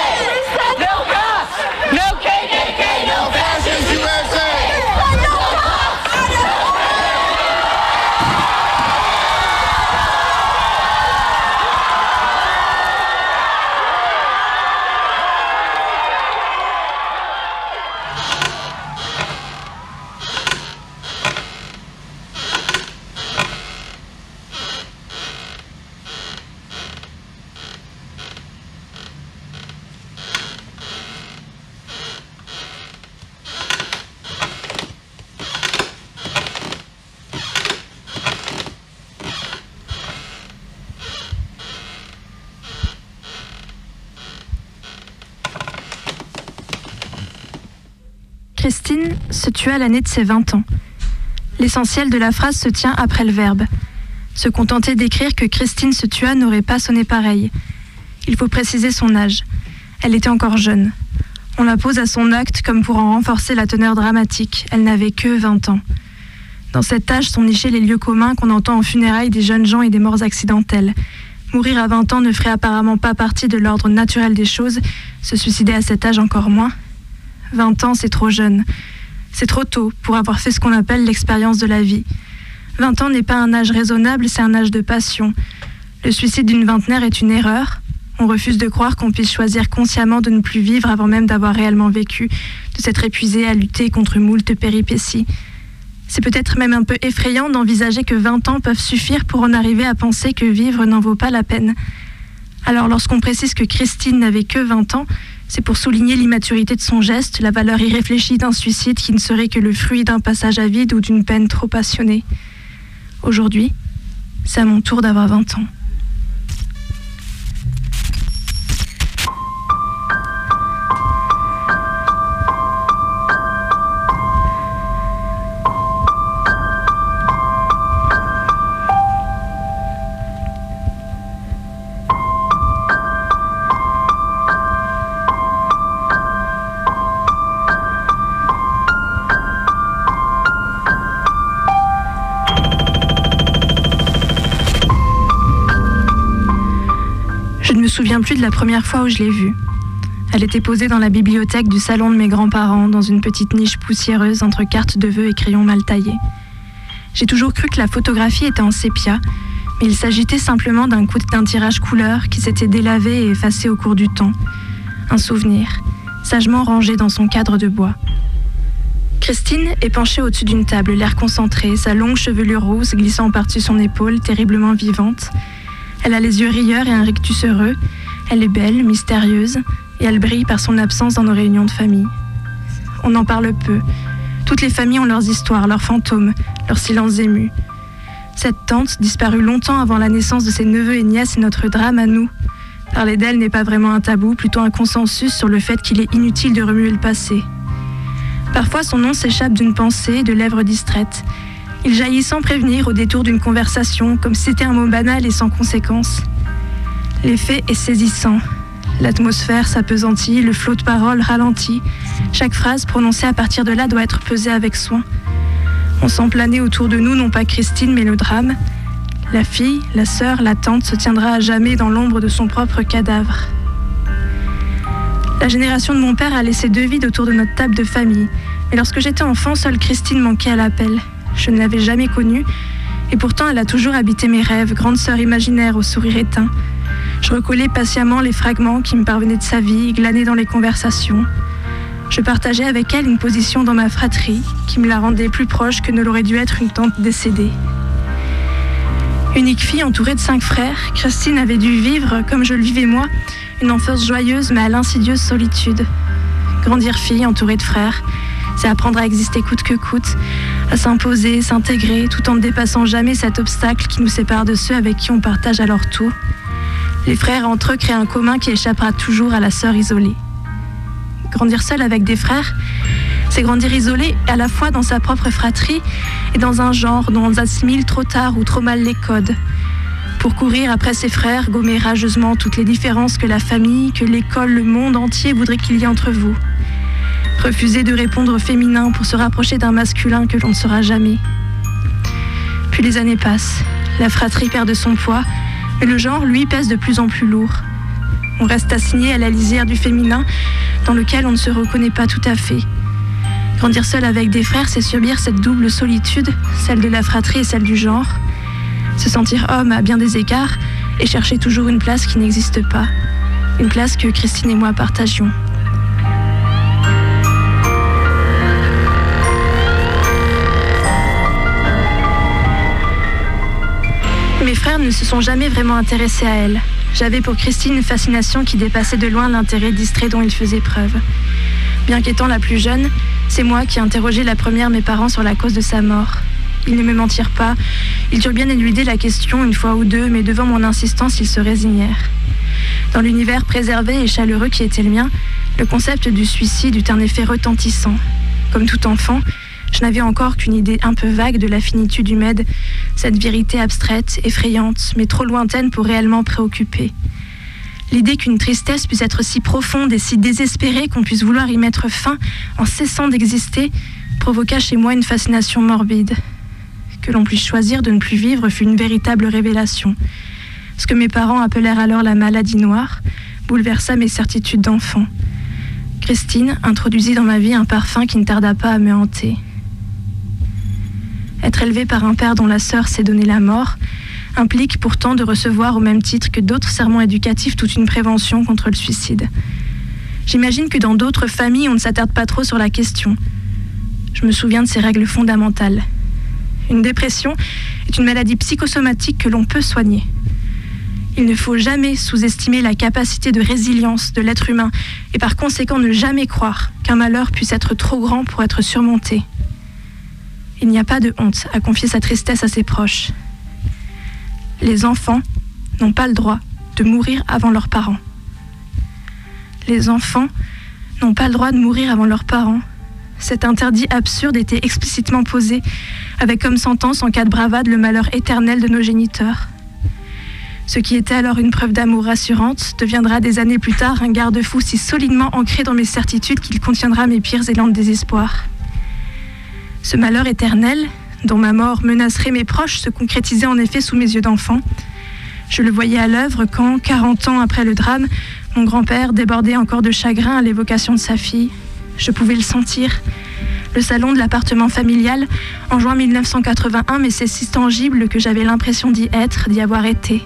À l'année de ses 20 ans. L'essentiel de la phrase se tient après le verbe. Se contenter d'écrire que Christine se tua n'aurait pas sonné pareil. Il faut préciser son âge. Elle était encore jeune. On la pose à son acte comme pour en renforcer la teneur dramatique. Elle n'avait que 20 ans. Dans cet âge sont nichés les lieux communs qu'on entend en funérailles des jeunes gens et des morts accidentelles. Mourir à 20 ans ne ferait apparemment pas partie de l'ordre naturel des choses, se suicider à cet âge encore moins. 20 ans, c'est trop jeune. C'est trop tôt pour avoir fait ce qu'on appelle l'expérience de la vie. 20 ans n'est pas un âge raisonnable, c'est un âge de passion. Le suicide d'une vingtenaire est une erreur. On refuse de croire qu'on puisse choisir consciemment de ne plus vivre avant même d'avoir réellement vécu, de s'être épuisé à lutter contre moult péripéties. C'est peut-être même un peu effrayant d'envisager que 20 ans peuvent suffire pour en arriver à penser que vivre n'en vaut pas la peine. Alors lorsqu'on précise que Christine n'avait que 20 ans, c'est pour souligner l'immaturité de son geste, la valeur irréfléchie d'un suicide qui ne serait que le fruit d'un passage à vide ou d'une peine trop passionnée. Aujourd'hui, c'est à mon tour d'avoir 20 ans. Première fois où je l'ai vue. Elle était posée dans la bibliothèque du salon de mes grands-parents, dans une petite niche poussiéreuse entre cartes de vœux et crayons mal taillés. J'ai toujours cru que la photographie était en sépia, mais il s'agitait simplement d'un d'un tirage couleur qui s'était délavé et effacé au cours du temps. Un souvenir, sagement rangé dans son cadre de bois. Christine est penchée au-dessus d'une table, l'air concentré, sa longue chevelure rousse glissant par-dessus son épaule, terriblement vivante. Elle a les yeux rieurs et un rictus heureux. Elle est belle, mystérieuse, et elle brille par son absence dans nos réunions de famille. On en parle peu. Toutes les familles ont leurs histoires, leurs fantômes, leurs silences émus. Cette tante, disparue longtemps avant la naissance de ses neveux et nièces, est notre drame à nous. Parler d'elle n'est pas vraiment un tabou, plutôt un consensus sur le fait qu'il est inutile de remuer le passé. Parfois, son nom s'échappe d'une pensée, de lèvres distraites. Il jaillit sans prévenir au détour d'une conversation, comme si c'était un mot banal et sans conséquence. L'effet est saisissant. L'atmosphère s'apesantit, le flot de paroles ralentit. Chaque phrase prononcée à partir de là doit être pesée avec soin. On sent planer autour de nous non pas Christine mais le drame. La fille, la sœur, la tante se tiendra à jamais dans l'ombre de son propre cadavre. La génération de mon père a laissé deux vides autour de notre table de famille. Mais lorsque j'étais enfant, seule Christine manquait à l'appel. Je ne l'avais jamais connue, et pourtant elle a toujours habité mes rêves, grande sœur imaginaire au sourire éteint. Je recollais patiemment les fragments qui me parvenaient de sa vie, glanés dans les conversations. Je partageais avec elle une position dans ma fratrie qui me la rendait plus proche que ne l'aurait dû être une tante décédée. Unique fille entourée de cinq frères, Christine avait dû vivre, comme je le vivais moi, une enfance joyeuse mais à l'insidieuse solitude. Grandir fille entourée de frères, c'est apprendre à exister coûte que coûte, à s'imposer, s'intégrer, tout en ne dépassant jamais cet obstacle qui nous sépare de ceux avec qui on partage alors tout. Les frères entre eux créent un commun qui échappera toujours à la sœur isolée. Grandir seul avec des frères, c'est grandir isolé à la fois dans sa propre fratrie et dans un genre dont on assimile trop tard ou trop mal les codes. Pour courir après ses frères, gommer rageusement toutes les différences que la famille, que l'école, le monde entier voudrait qu'il y ait entre vous. Refuser de répondre au féminin pour se rapprocher d'un masculin que l'on ne sera jamais. Puis les années passent, la fratrie perd de son poids, le genre, lui, pèse de plus en plus lourd. On reste assigné à la lisière du féminin, dans lequel on ne se reconnaît pas tout à fait. Grandir seul avec des frères, c'est subir cette double solitude, celle de la fratrie et celle du genre. Se sentir homme à bien des égards et chercher toujours une place qui n'existe pas. Une place que Christine et moi partagions. Ne se sont jamais vraiment intéressés à elle. J'avais pour Christine une fascination qui dépassait de loin l'intérêt distrait dont il faisait preuve. Bien qu'étant la plus jeune, c'est moi qui interrogeais la première mes parents sur la cause de sa mort. Ils ne me mentirent pas. Ils durent bien éluder la question une fois ou deux, mais devant mon insistance, ils se résignèrent. Dans l'univers préservé et chaleureux qui était le mien, le concept du suicide eut un effet retentissant. Comme tout enfant, je n'avais encore qu'une idée un peu vague de la finitude humaine, cette vérité abstraite, effrayante, mais trop lointaine pour réellement préoccuper. L'idée qu'une tristesse puisse être si profonde et si désespérée qu'on puisse vouloir y mettre fin en cessant d'exister provoqua chez moi une fascination morbide. Que l'on puisse choisir de ne plus vivre fut une véritable révélation. Ce que mes parents appelèrent alors la maladie noire bouleversa mes certitudes d'enfant. Christine introduisit dans ma vie un parfum qui ne tarda pas à me hanter. Être élevé par un père dont la sœur s'est donné la mort implique pourtant de recevoir au même titre que d'autres sermons éducatifs toute une prévention contre le suicide. J'imagine que dans d'autres familles, on ne s'attarde pas trop sur la question. Je me souviens de ces règles fondamentales. Une dépression est une maladie psychosomatique que l'on peut soigner. Il ne faut jamais sous-estimer la capacité de résilience de l'être humain et par conséquent ne jamais croire qu'un malheur puisse être trop grand pour être surmonté. Il n'y a pas de honte à confier sa tristesse à ses proches. Les enfants n'ont pas le droit de mourir avant leurs parents. Les enfants n'ont pas le droit de mourir avant leurs parents. Cet interdit absurde était explicitement posé, avec comme sentence en cas de bravade le malheur éternel de nos géniteurs. Ce qui était alors une preuve d'amour rassurante deviendra des années plus tard un garde-fou si solidement ancré dans mes certitudes qu'il contiendra mes pires élans de désespoir. Ce malheur éternel, dont ma mort menacerait mes proches, se concrétisait en effet sous mes yeux d'enfant. Je le voyais à l'œuvre quand, 40 ans après le drame, mon grand-père débordait encore de chagrin à l'évocation de sa fille. Je pouvais le sentir. Le salon de l'appartement familial, en juin 1981, mais c'est si tangible que j'avais l'impression d'y être, d'y avoir été.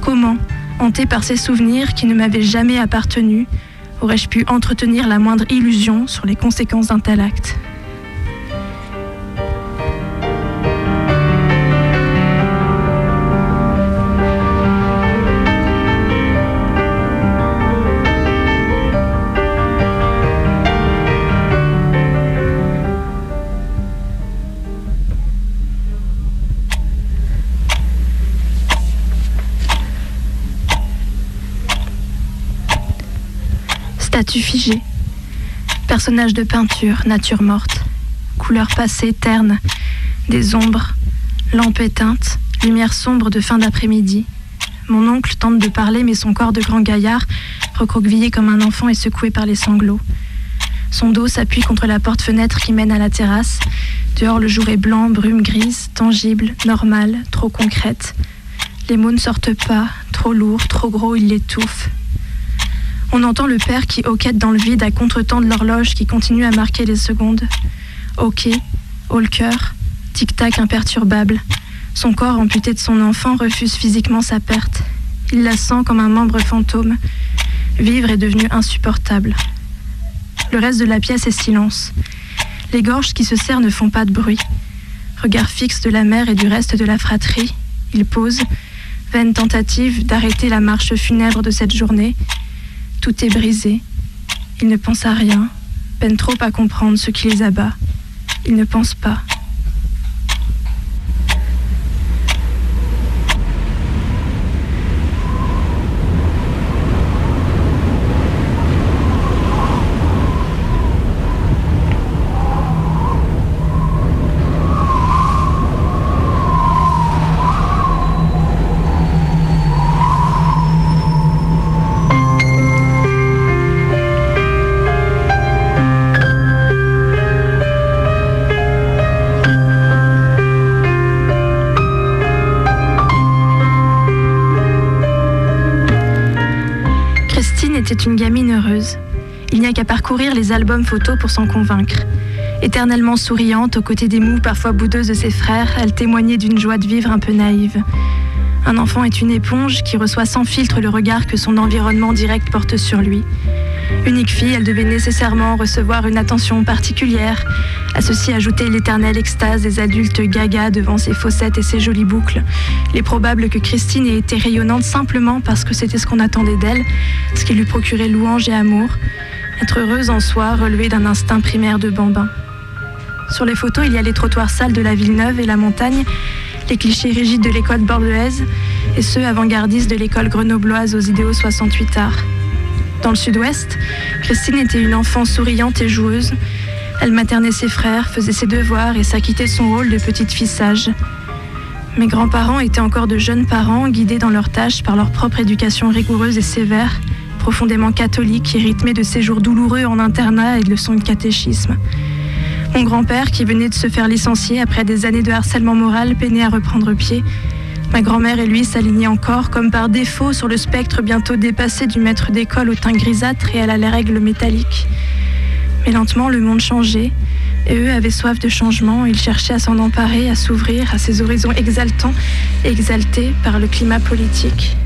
Comment, hanté par ces souvenirs qui ne m'avaient jamais appartenu, aurais-je pu entretenir la moindre illusion sur les conséquences d'un tel acte? Statue. Personnage de peinture, nature morte. Couleur passée, terne. Des ombres. Lampe éteinte. Lumière sombre de fin d'après-midi. Mon oncle tente de parler, mais son corps de grand gaillard, recroquevillé comme un enfant, est secoué par les sanglots. Son dos s'appuie contre la porte-fenêtre qui mène à la terrasse. Dehors, le jour est blanc, brume grise, tangible, normale, trop concrète. Les mots ne sortent pas, trop lourds, trop gros, ils l'étouffent. On entend le père qui hoquette dans le vide à contre-temps de l'horloge qui continue à marquer les secondes. Ok, le cœur, tic-tac imperturbable. Son corps amputé de son enfant refuse physiquement sa perte. Il la sent comme un membre fantôme. Vivre est devenu insupportable. Le reste de la pièce est silence. Les gorges qui se serrent ne font pas de bruit. Regard fixe de la mère et du reste de la fratrie, il pose, vaine tentative d'arrêter la marche funèbre de cette journée. Tout est brisé. Il ne pense à rien, peine trop à comprendre ce qui les abat. Il ne pense pas. Les albums photos pour s'en convaincre. Éternellement souriante, aux côtés des mous parfois boudeuses de ses frères, elle témoignait d'une joie de vivre un peu naïve. Un enfant est une éponge qui reçoit sans filtre le regard que son environnement direct porte sur lui. Unique fille, elle devait nécessairement recevoir une attention particulière. À ceci ajouter l'éternelle extase des adultes gaga devant ses fossettes et ses jolies boucles. Il est probable que Christine ait été rayonnante simplement parce que c'était ce qu'on attendait d'elle, ce qui lui procurait louange et amour. Être heureuse en soi, relevée d'un instinct primaire de bambin. Sur les photos, il y a les trottoirs sales de la ville neuve et la montagne, les clichés rigides de l'école bordelaise et ceux avant-gardistes de l'école grenobloise aux idéaux 68 arts. Dans le sud-ouest, Christine était une enfant souriante et joueuse. Elle maternait ses frères, faisait ses devoirs et s'acquittait son rôle de petite fille sage. Mes grands-parents étaient encore de jeunes parents, guidés dans leurs tâches par leur propre éducation rigoureuse et sévère, profondément catholique et rythmée de séjours douloureux en internat et de leçons de catéchisme. Mon grand-père, qui venait de se faire licencier après des années de harcèlement moral, peinait à reprendre pied. Ma grand-mère et lui s'alignaient encore, comme par défaut, sur le spectre bientôt dépassé du maître d'école au teint grisâtre et à la règle métallique. Mais lentement, le monde changeait, et eux avaient soif de changement. Ils cherchaient à s'en emparer, à s'ouvrir à ces horizons exaltants, exaltés par le climat politique.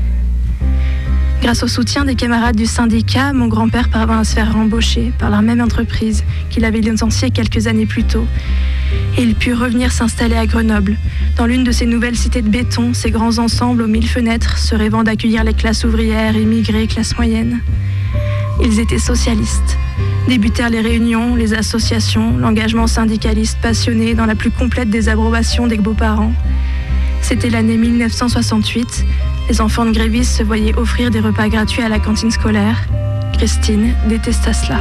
Grâce au soutien des camarades du syndicat, mon grand-père parvint à se faire embaucher par la même entreprise qu'il avait licenciée quelques années plus tôt. Et il put revenir s'installer à Grenoble, dans l'une de ces nouvelles cités de béton, ces grands ensembles aux mille fenêtres, se rêvant d'accueillir les classes ouvrières, immigrées, classes moyennes. Ils étaient socialistes. Débutèrent les réunions, les associations, l'engagement syndicaliste passionné dans la plus complète désapprobation des beaux-parents. C'était l'année 1968. Les enfants de grévistes se voyaient offrir des repas gratuits à la cantine scolaire. Christine détesta cela.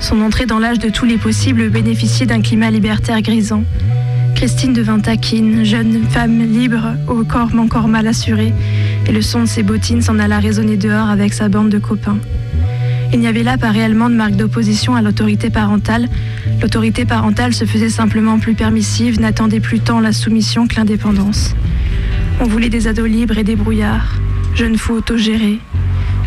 Son entrée dans l'âge de tous les possibles bénéficiait d'un climat libertaire grisant. Christine devint taquine, jeune femme libre, au corps encore mal assuré, et le son de ses bottines s'en alla résonner dehors avec sa bande de copains. Il n'y avait là pas réellement de marque d'opposition à l'autorité parentale. L'autorité parentale se faisait simplement plus permissive, n'attendait plus tant la soumission que l'indépendance. On voulait des ados libres et des brouillards, jeunes fous autogérés.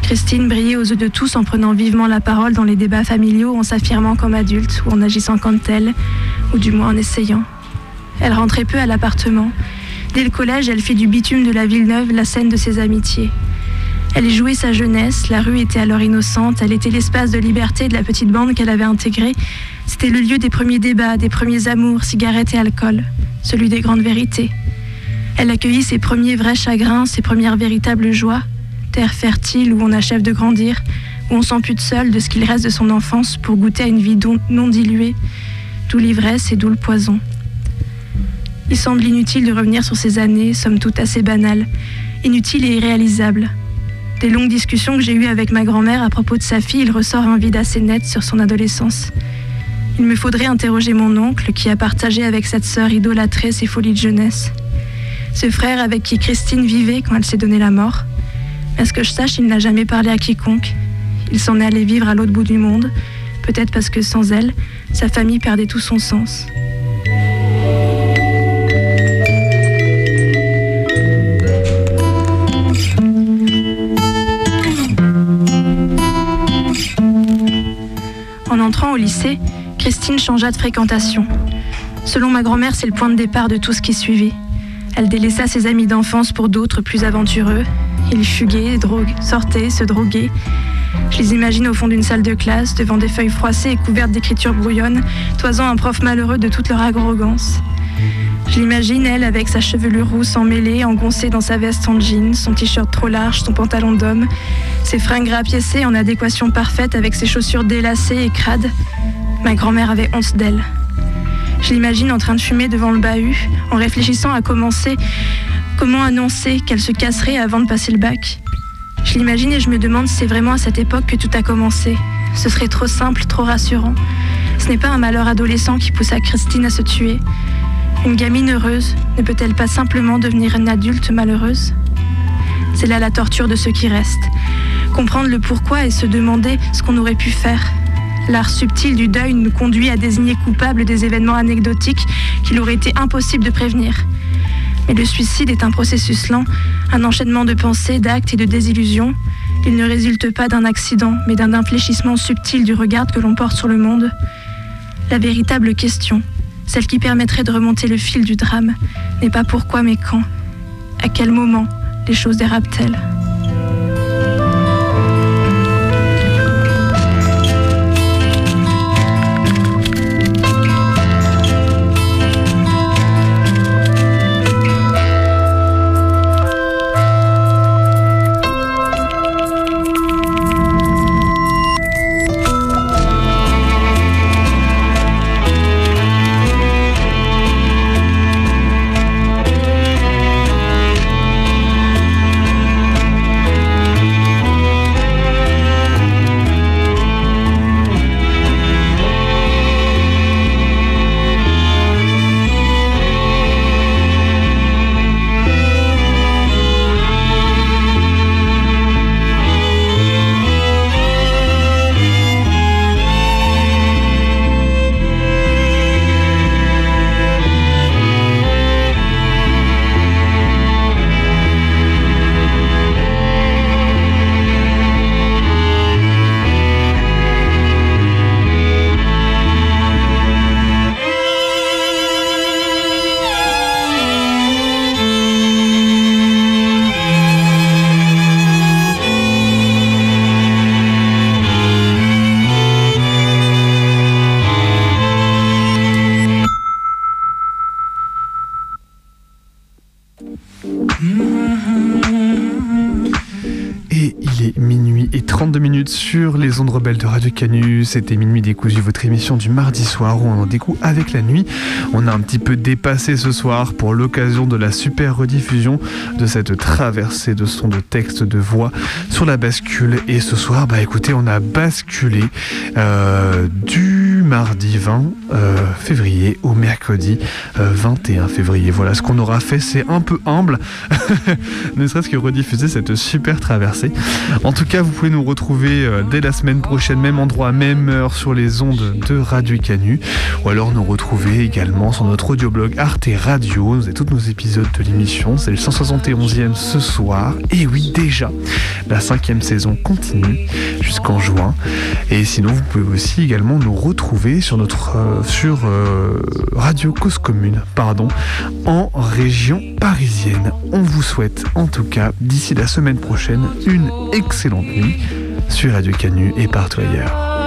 Christine brillait aux yeux de tous en prenant vivement la parole dans les débats familiaux, en s'affirmant comme adulte ou en agissant comme telle, ou du moins en essayant. Elle rentrait peu à l'appartement. Dès le collège, elle fit du bitume de la Villeneuve la scène de ses amitiés. Elle jouait sa jeunesse, la rue était alors innocente, elle était l'espace de liberté de la petite bande qu'elle avait intégrée. C'était le lieu des premiers débats, des premiers amours, cigarettes et alcool, celui des grandes vérités. Elle accueillit ses premiers vrais chagrins, ses premières véritables joies, terre fertile où on achève de grandir, où on s'ampute seul de ce qu'il reste de son enfance pour goûter à une vie non diluée, d'où l'ivresse et d'où le poison. Il semble inutile de revenir sur ces années, somme toute assez banales, inutiles et irréalisables. Des longues discussions que j'ai eues avec ma grand-mère à propos de sa fille, il ressort un vide assez net sur son adolescence. Il me faudrait interroger mon oncle qui a partagé avec cette sœur idolâtrée ses folies de jeunesse. Ce frère avec qui Christine vivait quand elle s'est donné la mort. À ce que je sache, il n'a jamais parlé à quiconque. Il s'en est allé vivre à l'autre bout du monde, peut-être parce que sans elle, sa famille perdait tout son sens. En entrant au lycée, Christine changea de fréquentation. Selon ma grand-mère, c'est le point de départ de tout ce qui suivit. Elle délaissa ses amis d'enfance pour d'autres plus aventureux. Ils fuguaient, sortaient, se droguaient. Je les imagine au fond d'une salle de classe, devant des feuilles froissées et couvertes d'écritures brouillonnes, toisant un prof malheureux de toute leur arrogance. Je l'imagine, elle, avec sa chevelure rousse emmêlée, engoncée dans sa veste en jean, son t-shirt trop large, son pantalon d'homme, ses fringues rapiécées en adéquation parfaite avec ses chaussures délacées et crades. Ma grand-mère avait honte d'elle. Je l'imagine en train de fumer devant le bahut, en réfléchissant à commencer, comment annoncer qu'elle se casserait avant de passer le bac. Je l'imagine et je me demande si c'est vraiment à cette époque que tout a commencé. Ce serait trop simple, trop rassurant. Ce n'est pas un malheur adolescent qui poussa Christine à se tuer. Une gamine heureuse ne peut-elle pas simplement devenir une adulte malheureuse? C'est là la torture de ceux qui restent. Comprendre le pourquoi et se demander ce qu'on aurait pu faire. L'art subtil du deuil nous conduit à désigner coupable des événements anecdotiques qu'il aurait été impossible de prévenir. Mais le suicide est un processus lent, un enchaînement de pensées, d'actes et de désillusions. Il ne résulte pas d'un accident, mais d'un infléchissement subtil du regard que l'on porte sur le monde. La véritable question, celle qui permettrait de remonter le fil du drame, n'est pas pourquoi mais quand. À quel moment les choses dérapent-elles? De Radio Canu. C'était Minuit décousu, votre émission du mardi soir où on en découvre avec la nuit. On a un petit peu dépassé ce soir pour l'occasion de la super rediffusion de cette traversée de sons, de textes, de voix sur la bascule. Et ce soir, bah écoutez, on a basculé euh, du mardi 20 euh, février au mercredi euh, 21 février. Voilà, ce qu'on aura fait, c'est un peu humble, (laughs) ne serait-ce que rediffuser cette super traversée. En tout cas, vous pouvez nous retrouver euh, dès la semaine prochaine, même endroit, même heure, sur les ondes de Radio Canu, ou alors nous retrouver également sur notre audioblog Arte Radio. Vous avez tous nos épisodes de l'émission. C'est le 171e ce soir. Et oui, déjà, la cinquième saison continue jusqu'en juin. Et sinon, vous pouvez aussi également nous retrouver sur notre euh, sur euh, Radio Cause Commune, pardon, en région parisienne. On vous souhaite en tout cas d'ici la semaine prochaine une excellente nuit sur Radio Canu et partout ailleurs.